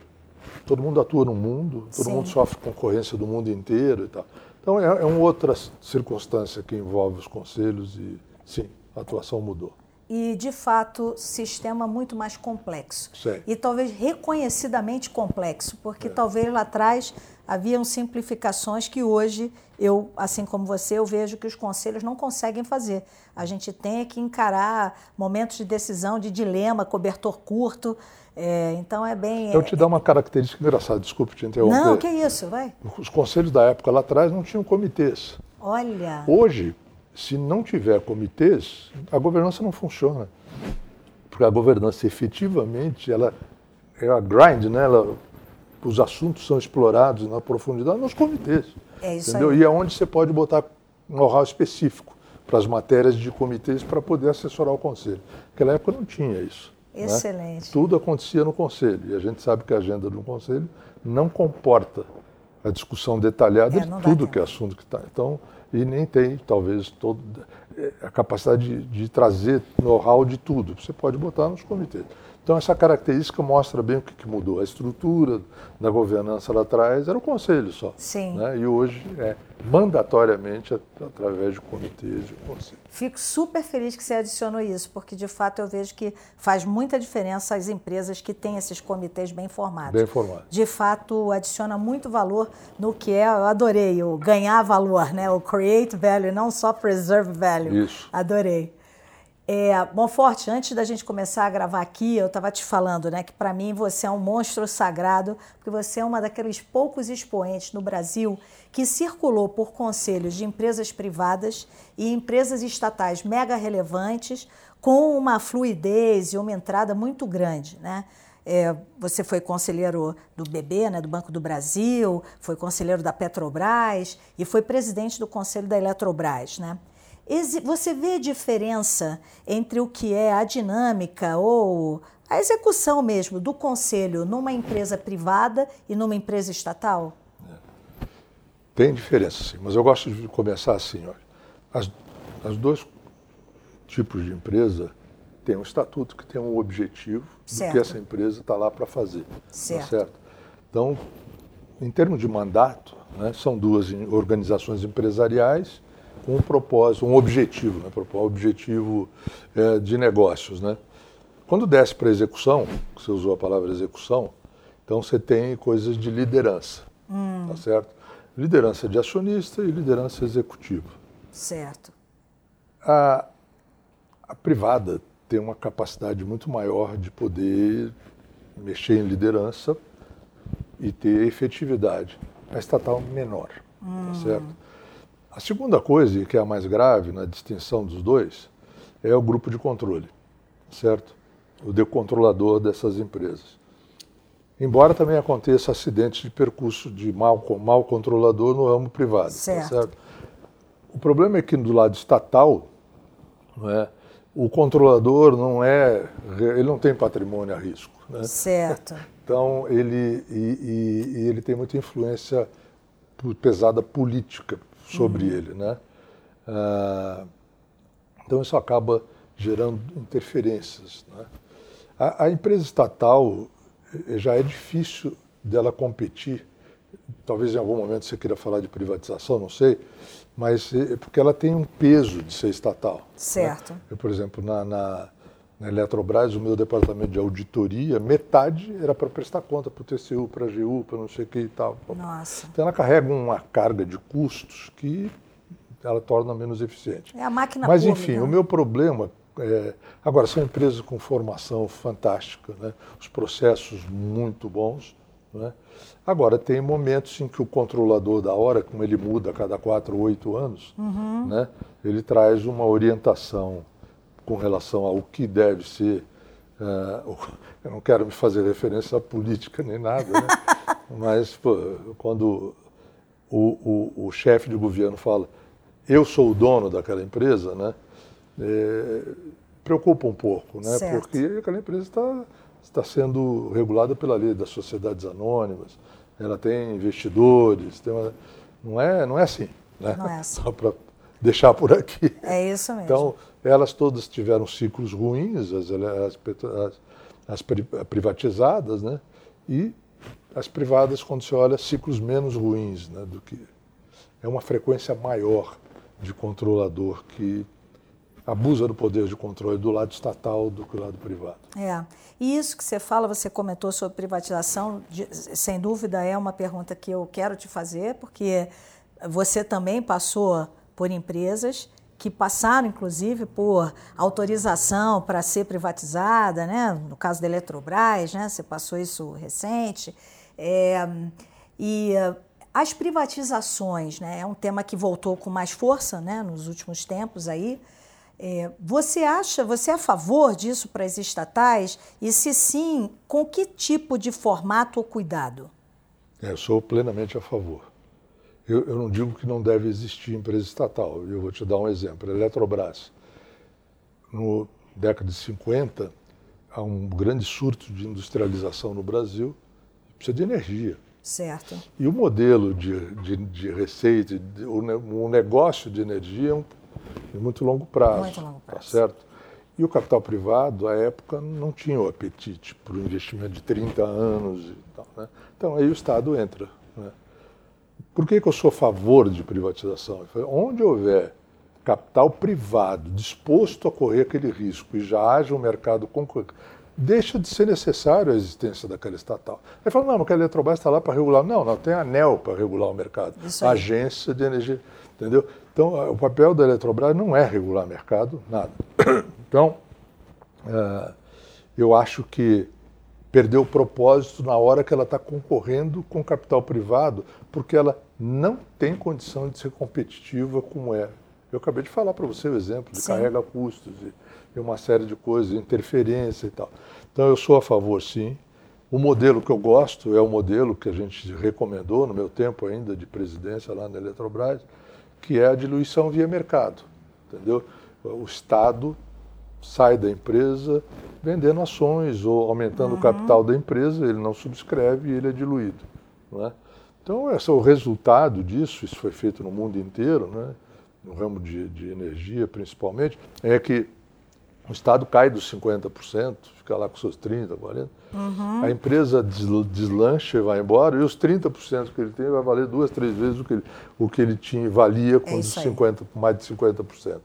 todo mundo atua no mundo, todo Sim. mundo sofre concorrência do mundo inteiro e tal. Então é, é uma outra circunstância que envolve os conselhos e sim, a atuação mudou e, de fato, sistema muito mais complexo. Sim. E talvez reconhecidamente complexo, porque é. talvez lá atrás haviam simplificações que hoje eu, assim como você, eu vejo que os conselhos não conseguem fazer. A gente tem que encarar momentos de decisão, de dilema, cobertor curto. É, então é bem. Eu te dar uma característica engraçada, desculpe te interromper. Não, que isso, vai. Os conselhos da época lá atrás não tinham comitês. Olha. Hoje, se não tiver comitês, a governança não funciona. Porque a governança efetivamente, ela é a grind, né? Ela, os assuntos são explorados na profundidade nos comitês. É isso entendeu? Aí. E é onde você pode botar um know-how específico para as matérias de comitês para poder assessorar o conselho. Naquela época não tinha isso. Né? Excelente. Né? Tudo acontecia no conselho. E a gente sabe que a agenda do conselho não comporta a discussão detalhada é, de tudo que é assunto que está. Então, e nem tem, talvez, todo, é, a capacidade de, de trazer know-how de tudo. Você pode botar nos comitês. Então, essa característica mostra bem o que, que mudou. A estrutura da governança lá atrás era o conselho só. Sim. Né? E hoje é mandatoriamente através de comitês de conselho. Fico super feliz que você adicionou isso, porque de fato eu vejo que faz muita diferença as empresas que têm esses comitês bem formados. Bem formados. De fato, adiciona muito valor no que é, eu adorei, o ganhar valor, né? o create value, não só preserve value. Isso. Adorei. É, Monforte, antes da gente começar a gravar aqui, eu estava te falando, né, que para mim você é um monstro sagrado, porque você é uma daqueles poucos expoentes no Brasil que circulou por conselhos de empresas privadas e empresas estatais mega relevantes, com uma fluidez e uma entrada muito grande, né? É, você foi conselheiro do BB, né, do Banco do Brasil, foi conselheiro da Petrobras e foi presidente do conselho da Eletrobras, né? Você vê a diferença entre o que é a dinâmica ou a execução mesmo do conselho numa empresa privada e numa empresa estatal? Tem diferença, sim, mas eu gosto de começar assim. Olha. As, as dois tipos de empresa têm um estatuto que tem um objetivo certo. do que essa empresa está lá para fazer. Tá certo. Tá certo. Então, em termos de mandato, né, são duas organizações empresariais com um propósito, um objetivo, né? um objetivo é, de negócios. Né? Quando desce para execução, você usou a palavra execução, então você tem coisas de liderança, hum. tá certo? Liderança de acionista e liderança executiva. Certo. A, A privada tem uma capacidade muito maior de poder mexer em liderança e ter efetividade. A estatal menor, tá hum. tá certo? A segunda coisa, que é a mais grave na distinção dos dois, é o grupo de controle, certo? O decontrolador dessas empresas. Embora também aconteça acidentes de percurso de mal, mal controlador no ramo privado, tá certo. Tá certo? O problema é que do lado estatal, não é, o controlador não é, ele não tem patrimônio a risco. Né? Certo. [LAUGHS] Então ele e, e, e ele tem muita influência pesada política sobre uhum. ele, né? Ah, então isso acaba gerando interferências. Né? A, a, empresa estatal eh, já é difícil dela competir. Talvez em algum momento você queira falar de privatização, não sei, mas é porque ela tem um peso de ser estatal. Né? Certo. Né? Eu, por exemplo, na, na, na, Eletrobras, o meu departamento de auditoria, metade era para prestar conta para o TCU, para a GU, para não sei o que e tal. Nossa. Então ela carrega uma carga de custos que ela torna menos eficiente. É a máquina Mas, pública. enfim, o meu problema é, agora, são empresas com formação fantástica, né? os processos muito bons, né? Agora, tem momentos em que o controlador da hora, como ele muda a cada quatro ou oito anos, uhum. né? ele traz uma orientação com relação ao que deve ser. Uh, eu não quero me fazer referência à política nem nada, né? [LAUGHS] mas pô, quando o, o, o chefe de governo fala eu sou o dono daquela empresa, né? É, preocupa um pouco, né? Certo. Porque aquela empresa está está sendo regulada pela lei das sociedades anônimas, ela tem investidores, tem uma, não, é, não é assim. Né? Não é assim. [LAUGHS] Só para deixar por aqui. É isso mesmo. Então, elas todas tiveram ciclos ruins, as, as, as, as privatizadas, né? e as privadas, quando se olha, ciclos menos ruins né? do que. É uma frequência maior de controlador que abusa do poder de controle do lado estatal do que do lado privado. É. E isso que você fala, você comentou sobre privatização, de, sem dúvida é uma pergunta que eu quero te fazer, porque você também passou por empresas que passaram, inclusive, por autorização para ser privatizada, né? no caso da Eletrobras, né? você passou isso recente. É, e as privatizações né? é um tema que voltou com mais força né? nos últimos tempos aí. É, você acha, você é a favor disso para as estatais? E se sim, com que tipo de formato ou cuidado? É, eu sou plenamente a favor. Eu, eu, não digo que não deve existir empresa estatal. Eu vou te dar um exemplo. A Eletrobras, no década de 50, há um grande surto de industrialização no Brasil, precisa de energia. Certo. E o modelo de, de, de receita, de, o, o negócio de energia é um de muito longo prazo. Muito longo tá prazo. Tá certo? E o capital privado, à época, não tinha o apetite para o investimento de 30 anos e tal. Né? Então aí o Estado entra. Né? Por que, que eu sou a favor de privatização? Onde houver capital privado disposto a correr aquele risco e já haja um mercado concorrente, deixa de ser necessário a existência daquela estatal. Aí fala, não, porque a Eletrobras está lá para regular. Não, não, tem a ANEL para regular o mercado. A Agência de Energia, entendeu? Então, o papel da Eletrobras não é regular mercado, nada. [COUGHS] Então, uh, eu acho que perdeu o propósito na hora que ela está concorrendo com capital privado, porque ela não tem condição de ser competitiva como é. Eu acabei de falar para você o exemplo de Sim. carrega custos e, uma série de coisas, interferência e tal. Então, eu sou a favor, sim. O modelo que eu gosto é o modelo que a gente recomendou no meu tempo ainda de presidência lá na Eletrobras, que é a diluição via mercado. Entendeu? O Estado sai da empresa vendendo ações ou aumentando uhum. o capital da empresa, ele não subscreve e ele é diluído. Não é? Então, esse é o resultado disso, isso foi feito no mundo inteiro, né? no ramo de, de energia principalmente, é que o Estado cai dos 50%, fica lá com seus 30%, 40%. Uhum. A empresa deslancha e vai embora, e os 30% que ele tem vai valer duas, três vezes o que ele, o que ele tinha, valia com é 50, mais de 50%.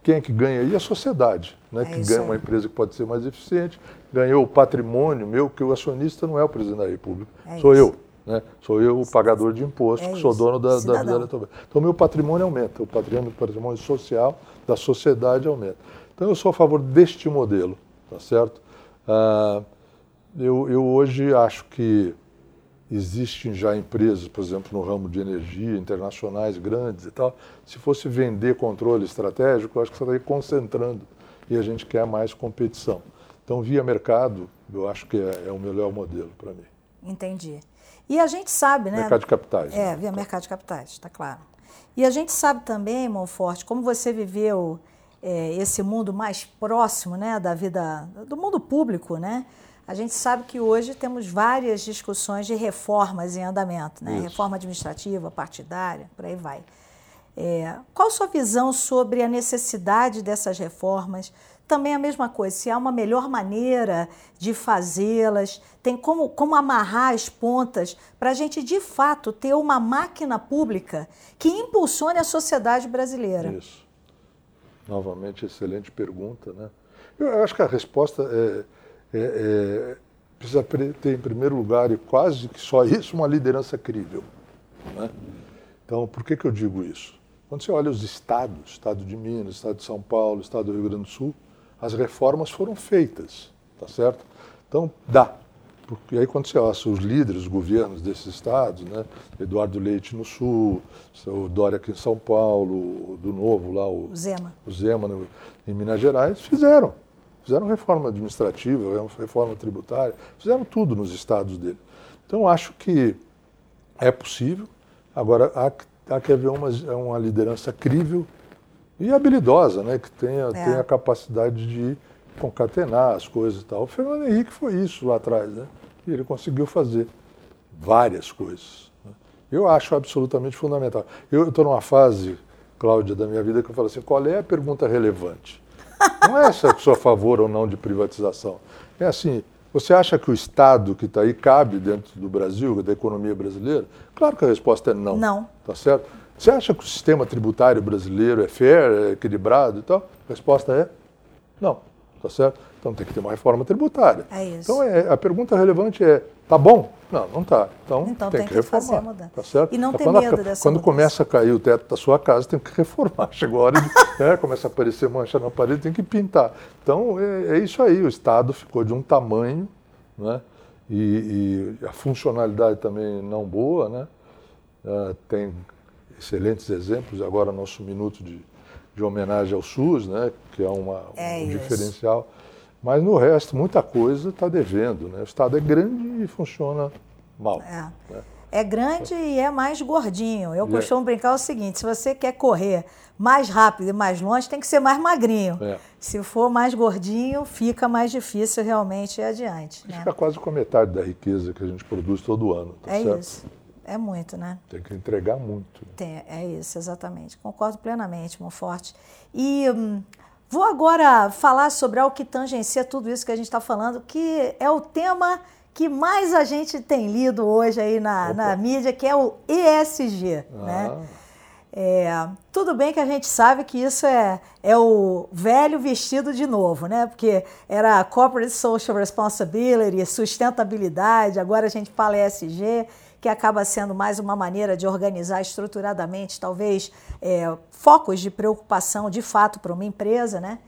Quem é que ganha aí? A sociedade, né? É que ganha aí. uma empresa que pode ser mais eficiente, ganhou o patrimônio meu, que o acionista não é o presidente da República, é sou isso. eu. Né? Sou eu o pagador de imposto, é que sou dono da, da, da Eletrobras. Então, meu patrimônio aumenta, o patrimônio, o patrimônio social da sociedade aumenta. Então eu sou a favor deste modelo, tá certo? Ah, eu, eu hoje acho que existem já empresas, por exemplo, no ramo de energia, internacionais grandes e tal. Se fosse vender controle estratégico, eu acho que você estaria concentrando e a gente quer mais competição. Então, via mercado, eu acho que é, é o melhor modelo para mim. Entendi. E a gente sabe, né? Mercado de capitais. É, né? via mercado de capitais, está claro. E a gente sabe também, Monforte, como você viveu é, esse mundo mais próximo né, da vida, do mundo público, né? A gente sabe que hoje temos várias discussões de reformas em andamento, né? Reforma administrativa, partidária, por aí vai. É, qual a sua visão sobre a necessidade dessas reformas? Também a mesma coisa, se há uma melhor maneira de fazê-las, tem como, como amarrar as pontas para a gente de fato ter uma máquina pública que impulsione a sociedade brasileira. Isso. Novamente, excelente pergunta. Né? Eu acho que a resposta é, é, é, precisa ter, em primeiro lugar, e quase que só isso, uma liderança crível. Né? Então, por que, que eu digo isso? Quando você olha os estados, estado de Minas, estado de São Paulo, estado do Rio Grande do Sul, as reformas foram feitas, tá certo? Então, dá. Porque aí quando você olha os líderes, os governos desses estados, né? Eduardo Leite no Sul, o Dória aqui em São Paulo, do Novo lá, o Zema, o Zema no, em Minas Gerais, fizeram. Fizeram reforma administrativa, reforma tributária, fizeram tudo nos estados dele. Então, acho que é possível. Agora, há, há que haver uma, uma liderança crível e habilidosa, né? que tenha, é. tenha a capacidade de concatenar as coisas e tal. O Fernando Henrique foi isso lá atrás, né? E ele conseguiu fazer várias coisas. Né? Eu acho absolutamente fundamental. Eu estou numa fase, Cláudia, da minha vida que eu falo assim, qual é a pergunta relevante? [LAUGHS] Não é se eu sou a favor ou não de privatização. É assim, você acha que o Estado que está aí cabe dentro do Brasil, da economia brasileira? Claro que a resposta é não. Não. Tá certo? Você acha que o sistema tributário brasileiro é fair, é equilibrado e tal? A resposta é não. Tá certo? Então tem que ter uma reforma tributária. É isso. Então é, a pergunta relevante é: tá bom? Não, não tá. Então, então tem, tem, que, que reformar. Fazer. Tá certo? E não é tem medo a, dessa Quando mudança. começa a cair o teto da sua casa, tem que [LAUGHS] reformar. Chegou a hora de. né, começa a aparecer mancha na parede, tem que pintar. Então é, é isso aí. O Estado ficou de um tamanho, né? E, e a funcionalidade também não boa, né? Uh, tem excelentes exemplos. Agora, nosso minuto de, de homenagem ao SUS, né, que é uma, é um isso. diferencial. Mas no resto, muita coisa está devendo. Né? O Estado é grande e funciona mal. É. Né? É grande e é mais gordinho. Eu É. costumo brincar o seguinte: se você quer correr mais rápido e mais longe, tem que ser mais magrinho. É. Se for mais gordinho, fica mais difícil realmente ir adiante. Né? fica quase com a metade da riqueza que a gente produz todo ano. Tá É certo? isso. É muito, né? Tem que entregar muito. Tem, é isso, exatamente. Concordo plenamente, Monforte. E hum, vou agora falar sobre algo que tangencia tudo isso que a gente está falando, que é o tema que mais a gente tem lido hoje aí na, na mídia, que é o ESG, né? Ah, É, tudo bem que a gente sabe que isso é, é o velho vestido de novo, né? Porque era Corporate Social Responsibility, sustentabilidade, agora a gente fala ESG, que acaba sendo mais uma maneira de organizar estruturadamente, talvez, é, focos de preocupação de fato para uma empresa, né?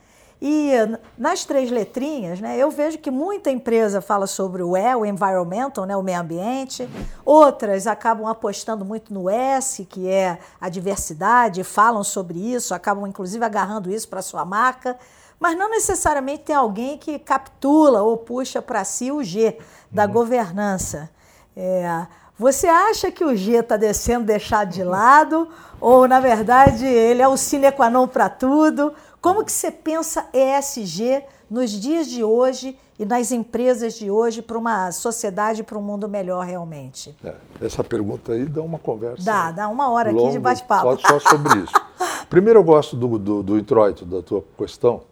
E nas três letrinhas, né, eu vejo que muita empresa fala sobre o E, o environmental, né, o meio ambiente. Outras acabam apostando muito no S, que é a diversidade, falam sobre isso, acabam inclusive agarrando isso para sua marca. Mas não necessariamente tem alguém que captula ou puxa para si o G da governança. É, você acha que o G está descendo deixado de lado? Ou, na verdade, ele é o sine qua non para tudo? Como que você pensa ESG nos dias de hoje e nas empresas de hoje para uma sociedade, para um mundo melhor realmente? é. Essa pergunta aí dá uma conversa. Dá, dá uma hora aqui de longa bate-papo. Só, só sobre isso. [LAUGHS] Primeiro, eu gosto do, do, do introito da tua questão,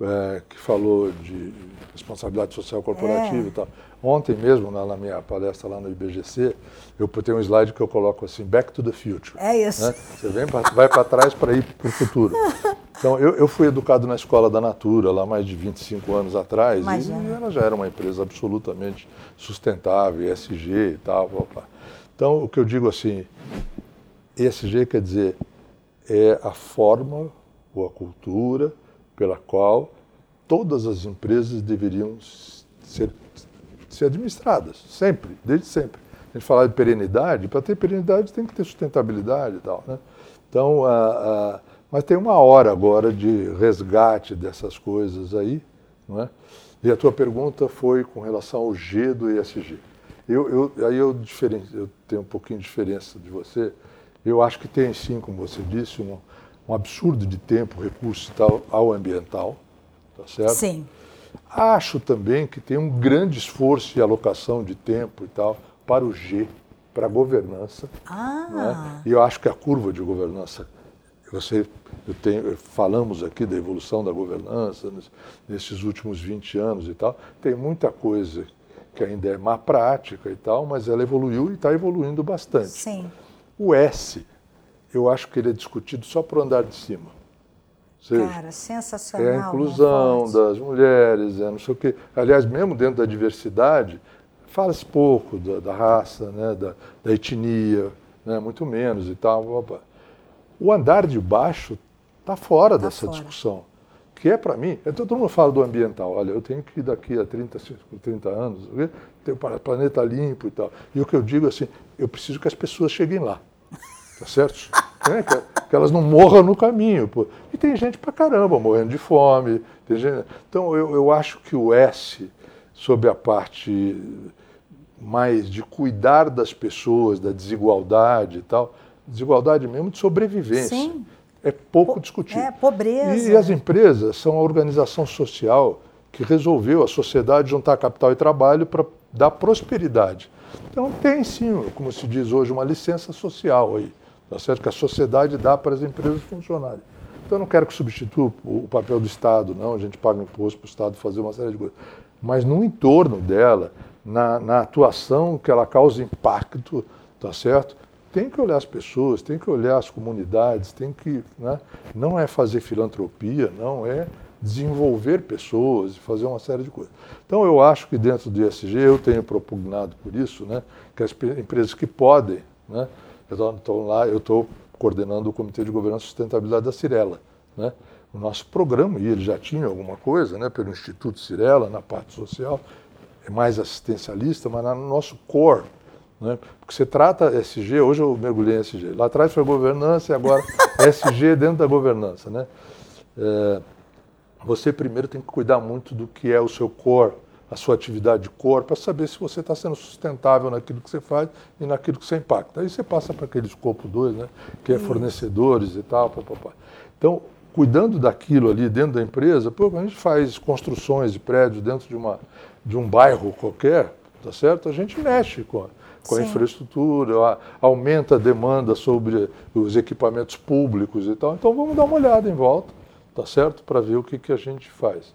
é, que falou de responsabilidade social corporativa É. e tal. Ontem mesmo, na, na minha palestra lá no IBGC, eu tenho um slide que eu coloco assim, Back to the Future. É isso. né? Você vem pra, vai para trás para ir para o futuro. [LAUGHS] Então, eu, eu fui educado na Escola da Natura, lá mais de 25 anos atrás, Imagina. e ela já era uma empresa absolutamente sustentável, ESG e tal. pá. Então, o que eu digo assim, ESG quer dizer é a forma ou a cultura pela qual todas as empresas deveriam ser, ser administradas, sempre, desde sempre. A gente falar de perenidade, para ter perenidade tem que ter sustentabilidade e tal. Né? Então, a, a, mas tem uma hora agora de resgate dessas coisas aí. Não é? E a tua pergunta foi com relação ao G do ESG. Eu, eu, aí eu, eu tenho um pouquinho de diferença de você. Eu acho que tem sim, como você disse, um, um absurdo de tempo, recurso tal ao ambiental, tá certo? Sim. Acho também que tem um grande esforço e alocação de tempo e tal para o G, para a governança. Ah. Né? E eu acho que a curva de governança, você, eu tenho, falamos aqui da evolução da governança nesses últimos 20 anos e tal, tem muita coisa que ainda é má prática e tal, mas ela evoluiu e está evoluindo bastante. Sim. O S, eu acho que ele é discutido só para o andar de cima. Seja, Cara, sensacional. É a inclusão das mulheres, é não sei o quê. Aliás, mesmo dentro da diversidade, fala-se pouco da, da raça, né, da, da etnia, né, muito menos e tal. O andar de baixo está fora tá dessa fora. discussão que é para mim, então todo mundo fala do ambiental, olha, eu tenho que ir daqui a 30, 30 anos, ter o planeta limpo e tal. E o que eu digo é assim, eu preciso que as pessoas cheguem lá, tá certo? [LAUGHS] É, que, que, elas não morram no caminho. Pô. E tem gente pra caramba morrendo de fome. Gente... Então eu, eu acho que o S, sob a parte mais de cuidar das pessoas, da desigualdade e tal, desigualdade mesmo de sobrevivência. Sim é pouco po discutido. É, pobreza. E, as empresas são a organização social que resolveu a sociedade juntar capital e trabalho para dar prosperidade. Então tem sim, como se diz hoje, uma licença social aí, tá certo? que a sociedade dá para as empresas funcionarem. Então eu não quero que substitua o papel do Estado, não, a gente paga imposto para o Estado fazer uma série de coisas. Mas no entorno dela, na, na atuação que ela causa impacto, tá certo? tem que olhar as pessoas, tem que olhar as comunidades, tem que. Né? Não é fazer filantropia, não é desenvolver pessoas e fazer uma série de coisas. Então eu acho que dentro do ISG eu tenho propugnado por isso, né, que as empresas que podem, né, estou lá, eu estou coordenando o Comitê de Governança e Sustentabilidade da Cirela, né, o nosso programa, e ele já tinha alguma coisa, né, pelo Instituto Cirela, na parte social, é mais assistencialista, mas no nosso core, né? Porque você trata SG, hoje eu mergulhei em SG. Lá atrás foi governança e agora SG dentro da governança. Né? É, você primeiro tem que cuidar muito do que é o seu core, a sua atividade de core, para saber se você está sendo sustentável naquilo que você faz e naquilo que você impacta. Aí você passa para aquele escopo 2, né? que é fornecedores e tal. Pá, pá, pá. Então, cuidando daquilo ali dentro da empresa, pô, a gente faz construções de prédios dentro de, uma, de um bairro qualquer, tá certo? A gente mexe com com Sim. a infraestrutura, aumenta a demanda sobre os equipamentos públicos e tal. Então vamos dar uma olhada em volta, tá certo? Para ver o que, que a gente faz.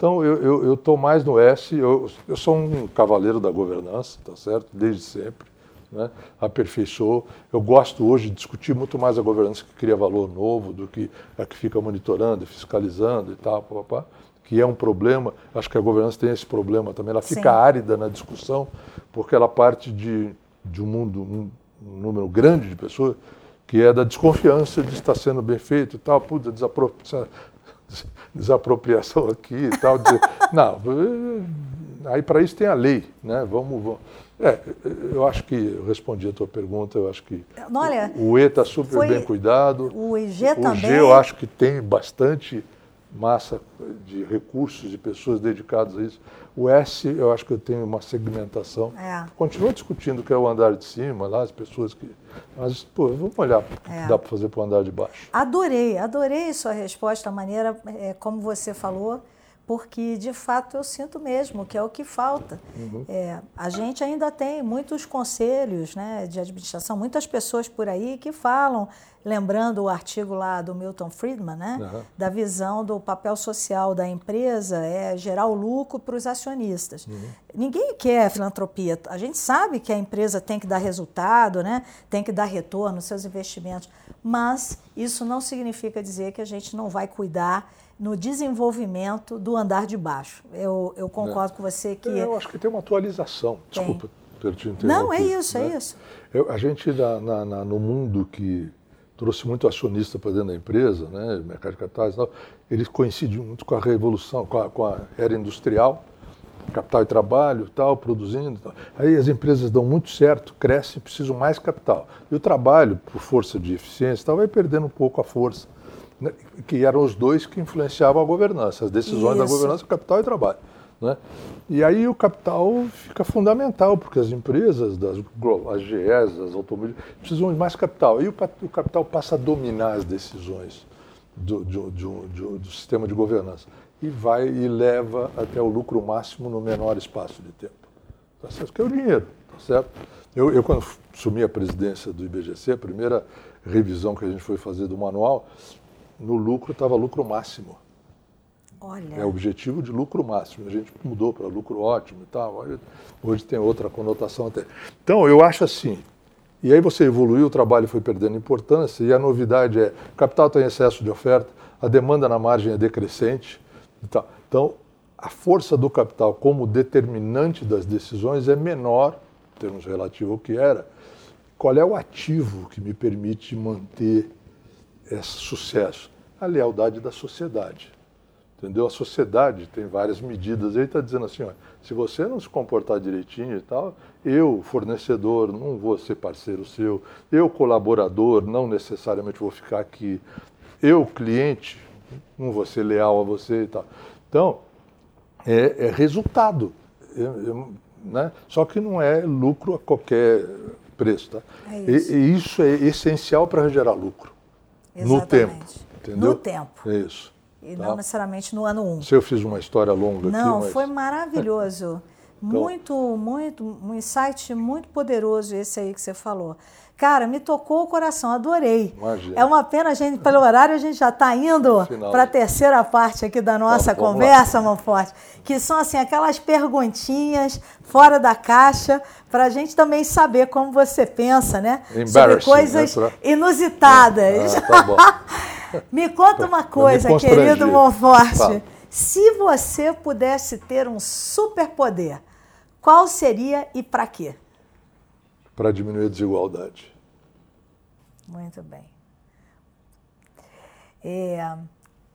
Então eu estou mais no S, eu, eu sou um cavaleiro da governança, tá certo? Desde sempre. Né? aperfeiçoou. Eu gosto hoje de discutir muito mais a governança que cria valor novo do que a que fica monitorando, fiscalizando e tal, papá que é um problema. Acho que a governança tem esse problema também. Ela fica Sim. árida na discussão, porque ela parte de, de um mundo, um, um, número grande de pessoas, que é da desconfiança de estar sendo bem feito e tal, puta, desapropriação aqui e tal. Dizer, [LAUGHS] não, aí para isso tem a lei, né? Vamos, vamos. É, eu acho que eu respondi a tua pergunta, eu acho que Olha, o E está super bem cuidado. O IG também. O G eu acho que tem bastante massa de recursos, de pessoas dedicadas a isso. O S, eu acho que eu tenho uma segmentação. É. Continua discutindo que é o andar de cima, lá as pessoas que. Mas, pô, vamos olhar o que é. dá para fazer para o andar de baixo. Adorei, adorei sua resposta, a maneira é, como você falou porque de fato eu sinto mesmo que é o que falta. Uhum. É, a gente ainda tem muitos conselhos né, de administração, muitas pessoas por aí que falam, lembrando o artigo lá do Milton Friedman, né, uhum. da visão do papel social da empresa é gerar o lucro para os acionistas. Uhum. Ninguém quer filantropia. A gente sabe que a empresa tem que dar resultado, né, tem que dar retorno nos seus investimentos, mas isso não significa dizer que a gente não vai cuidar no desenvolvimento do andar de baixo. Eu, eu concordo é. com você que. Eu acho que tem uma atualização. Tem. Desculpa ter te interrompido. Não, é isso, é né? é isso. Eu, a gente, na, na, no mundo que trouxe muito acionista para dentro da empresa, né, mercado de capitais e tal, ele coincidiu muito com a revolução, com a, com a era industrial, capital e trabalho tal, produzindo. Tal. Aí as empresas dão muito certo, crescem, precisam mais capital. E o trabalho, por força de eficiência, tal, vai perdendo um pouco a força, né, que eram os dois que influenciavam a governança, as decisões Isso. da governança, capital e trabalho. Né? E aí o capital fica fundamental, porque as empresas, das, as GEs, as automóveis, precisam de mais capital. E o, o capital passa a dominar as decisões do, do, do, do, sistema de governança. E vai e leva até o lucro máximo no menor espaço de tempo. Tá certo? Que é o dinheiro, tá certo? Eu, eu, quando assumi a presidência do IBGC, a primeira revisão que a gente foi fazer do manual, no lucro estava lucro máximo. Olha. É objetivo de lucro máximo. A gente mudou para lucro ótimo e tal. Hoje tem outra conotação até. Então, eu acho assim. E aí você evoluiu, o trabalho foi perdendo importância e a novidade é: o capital tem excesso de oferta, a demanda na margem é decrescente. Então, então a força do capital como determinante das decisões é menor, em termos relativos ao que era. Qual é o ativo que me permite manter esse sucesso? A lealdade da sociedade. Entendeu? A sociedade tem várias medidas. Ele está dizendo assim, ó, se você não se comportar direitinho e tal, eu, fornecedor, não vou ser parceiro seu, eu, colaborador, não necessariamente vou ficar aqui, eu, cliente, não vou ser leal a você e tal. Então, é, é resultado. É, é, né? Só que não é lucro a qualquer preço. Tá? É isso. E, e, isso é essencial para gerar lucro. Exatamente. No tempo. Entendeu? No tempo. É isso. E tá. não necessariamente no ano 1. Um. Se eu fiz uma história longa não, aqui. Não, foi maravilhoso. Então... Muito, muito, um insight muito poderoso esse aí que você falou. Cara, me tocou o coração, adorei. Imagina. É uma pena, a gente, pelo horário, a gente já está indo para a terceira parte aqui da nossa tá, conversa, Monforte, que são assim aquelas perguntinhas fora da caixa para a gente também saber como você pensa, né? Sobre coisas né? inusitadas. Ah, tá bom. [LAUGHS] Me conta uma coisa, querido Monforte. Se você pudesse ter um superpoder, qual seria e para quê? Para diminuir a desigualdade. Muito bem. É,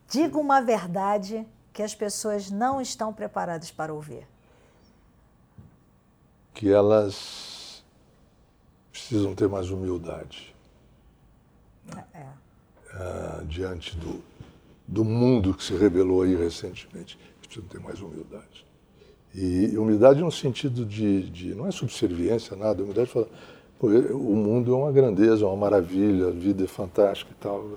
diga uma verdade que as pessoas não estão preparadas para ouvir. Que elas precisam ter mais humildade. É uh, diante do, do mundo que se revelou aí recentemente. Precisam ter mais humildade. E humildade no sentido de, de não é subserviência, nada, humildade fala, o mundo é uma grandeza, é uma maravilha, a vida é fantástica e tal,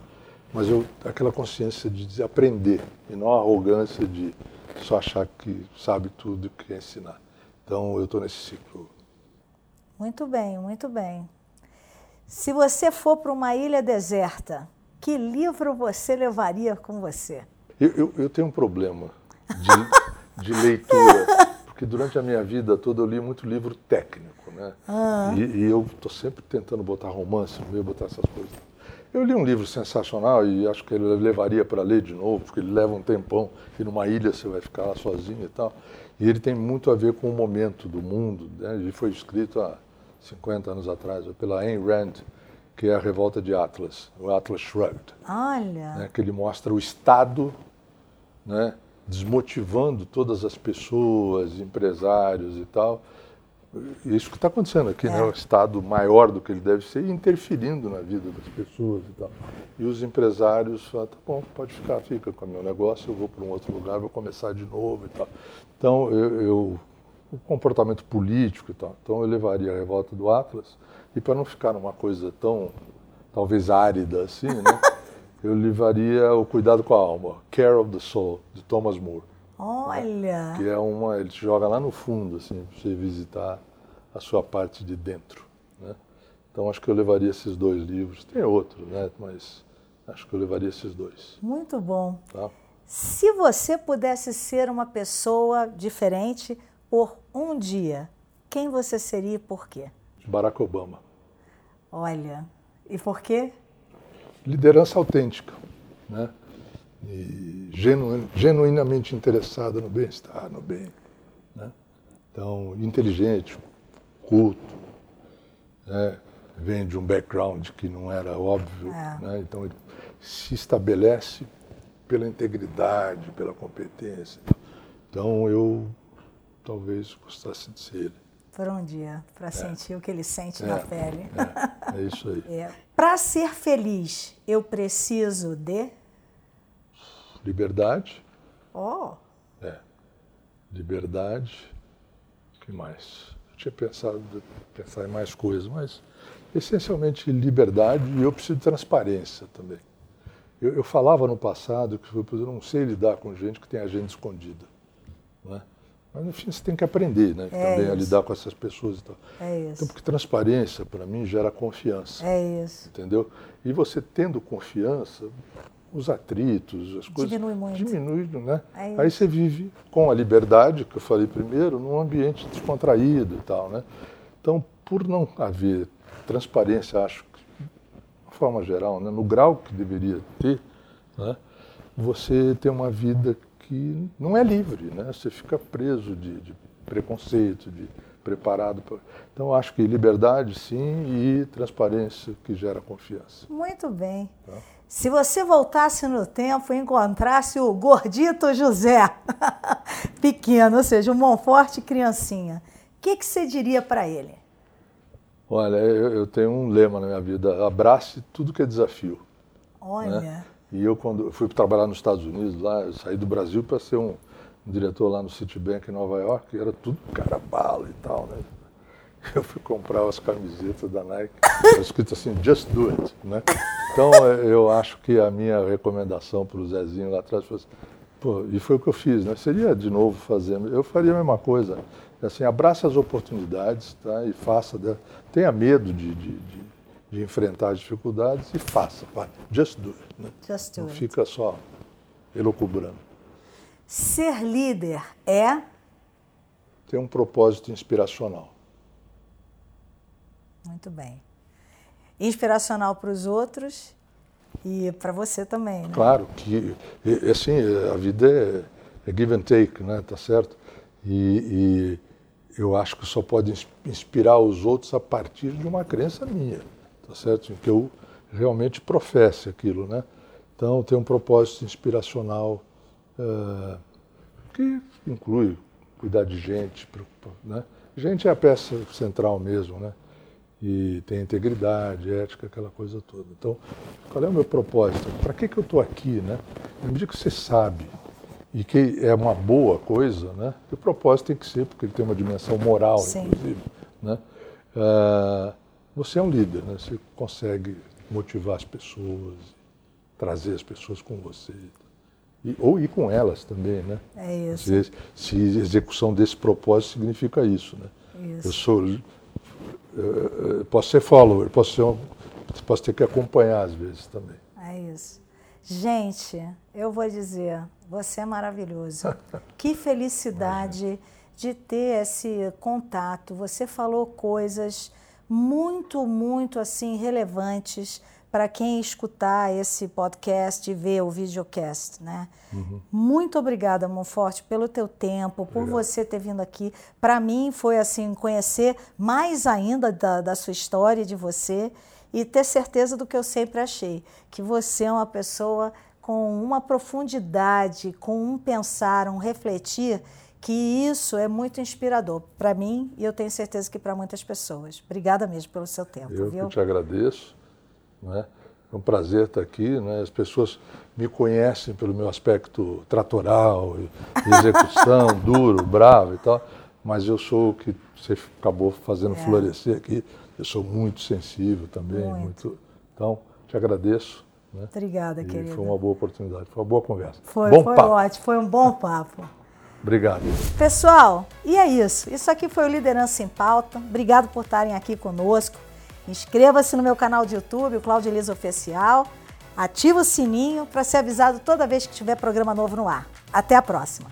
mas eu, aquela consciência de aprender e não a arrogância de só achar que sabe tudo e quer ensinar. Então eu estou nesse ciclo. Muito bem, muito bem. Se você for para uma ilha deserta, que livro você levaria com você? Eu, eu, eu tenho um problema de, [LAUGHS] de, leitura, [LAUGHS] porque durante a minha vida toda eu li muito livro técnico, né? Ah. E, e, eu estou sempre tentando botar romance no meio, botar essas coisas. Eu li um livro sensacional e acho que ele levaria para ler de novo, porque ele leva um tempão e numa ilha você vai ficar lá sozinho e tal. E ele tem muito a ver com o momento do mundo. Né? Ele foi escrito há 50 anos atrás pela Ayn Rand que é a revolta de Atlas, o Atlas Shrugged. Olha! Né, que ele mostra o Estado né, desmotivando todas as pessoas, empresários e tal. E isso que está acontecendo aqui, é. né? O Estado maior do que ele deve ser, interferindo na vida das pessoas e tal. E os empresários falam, tá bom, pode ficar, fica com o meu negócio, eu vou para um outro lugar, vou começar de novo e tal. Então, eu, eu o comportamento político e tal. Então, eu levaria a revolta do Atlas e para não ficar numa coisa tão, talvez árida assim, né? Eu levaria o Cuidado com a Alma, Care of the Soul, de Thomas Moore. Olha! Que é uma, ele te joga lá no fundo, assim, para você visitar a sua parte de dentro, né? Então acho que eu levaria esses dois livros. Tem outros, né? Mas acho que eu levaria esses dois. Muito bom. Tá? Se você pudesse ser uma pessoa diferente por um dia, quem você seria e por quê? Barack Obama. Olha, e por quê? Liderança autêntica, né? E genu, genuinamente interessada no bem-estar, no bem. Né? Então, inteligente, culto, né? vem de um background que não era óbvio, É. né? então ele se estabelece pela integridade, pela competência. Então eu talvez gostasse de ser ele. Por um dia, para sentir o que ele sente na É, pele. É, é isso aí. [LAUGHS] É. Para ser feliz, eu preciso de. Liberdade, Oh, é. Liberdade, o que mais? Eu tinha pensado pensar em mais coisas, mas essencialmente liberdade e eu preciso de transparência também. Eu, eu falava no passado que eu não sei lidar com gente que tem agenda escondida. Né? Mas, no fim, você tem que aprender né? É também a isso. lidar com essas pessoas. E tal. é Então, isso. porque transparência, para mim, gera confiança. É isso. Entendeu? E você tendo confiança, os atritos, as coisas. Diminui muito. Diminui, né? É Aí você vive com a liberdade, que eu falei primeiro, num ambiente descontraído e tal, né? Então, por não haver transparência, acho que, de forma geral, né, no grau que deveria ter, né, você tem uma vida que não é livre, né? Você fica preso de, de preconceito, de preparado. Pra... Então, acho que liberdade, sim, e transparência que gera confiança. Muito bem. Tá. Se você voltasse no tempo e encontrasse o gordito José, [LAUGHS] pequeno, ou seja, o Monforte criancinha, o que, que você diria para ele? Olha, eu, eu tenho um lema na minha vida: abrace tudo que é desafio. Olha, né? E eu, quando fui trabalhar nos Estados Unidos, lá, saí do Brasil para ser um, um diretor lá no Citibank em Nova York, era tudo cara bala e tal, né? [LAUGHS] Eu fui comprar as camisetas da Nike, tá escrito assim, just do it, né? Então, eh, eu acho que a minha recomendação para o Zezinho lá atrás foi assim, pô, e foi o que eu fiz, né? Seria de novo fazer, eu faria a mesma coisa, assim, abrace as oportunidades, tá? E faça, tenha medo de, de, de, de enfrentar as dificuldades e faça, just do it, né? just do Não it. fica só elocubrando. Ser líder é Tem um propósito inspiracional. muito bem. Inspiracional para os outros e para você também, né? Claro que, assim, a vida é, é give and take, né? Tá certo? E, e eu acho que só pode ins- inspirar os outros a partir de uma crença minha, tá certo? Em que eu realmente professe aquilo, né? Então, tem um propósito inspiracional eh, que inclui cuidar de gente, né? Gente é a peça central mesmo, né? E tem integridade, ética, aquela coisa toda. Então, qual é o meu propósito? Para que, que eu estou aqui, né? Na medida que você sabe e que é uma boa coisa, né? E o propósito tem que ser, porque ele tem uma dimensão moral, Sim. inclusive, né? Ah, você é um líder, né? Você consegue motivar as pessoas, trazer as pessoas com você. E, ou ir com elas também, né? É isso. Se, se execução desse propósito significa isso, né? Isso. Eu sou, eh, eh, posso ser follower, posso ser, um, posso ter que acompanhar às vezes também. É isso. Gente, eu vou dizer, você é maravilhoso. [LAUGHS] Que felicidade de ter esse contato. Você falou coisas muito, muito assim relevantes para quem escutar esse podcast e ver o videocast, né? Muito obrigada, Monforte, pelo teu tempo, por Obrigado. você ter vindo aqui. Para mim foi assim conhecer mais ainda da, da sua história e de você e ter certeza do que eu sempre achei, que você é uma pessoa com uma profundidade, com um pensar, um refletir, que isso é muito inspirador para mim e eu tenho certeza que para muitas pessoas. Obrigada mesmo pelo seu tempo, Eu viu? que te agradeço. Né? É um prazer estar aqui. Né? As pessoas me conhecem pelo meu aspecto tratoral, execução, [LAUGHS] duro, bravo e tal, mas eu sou o que você acabou fazendo É. florescer aqui. Eu sou muito sensível também. Muito. Muito. Então, te agradeço. Né? Obrigada, E querida. foi uma boa oportunidade, foi uma boa conversa. Foi, Bom foi papo. ótimo, foi um bom papo. Obrigado. Pessoal, e é isso. Isso aqui foi o Liderança em Pauta. Obrigado por estarem aqui conosco. Inscreva-se no meu canal de YouTube, o Claudio Elisa Oficial. Ativa o sininho para ser avisado toda vez que tiver programa novo no ar. Até a próxima.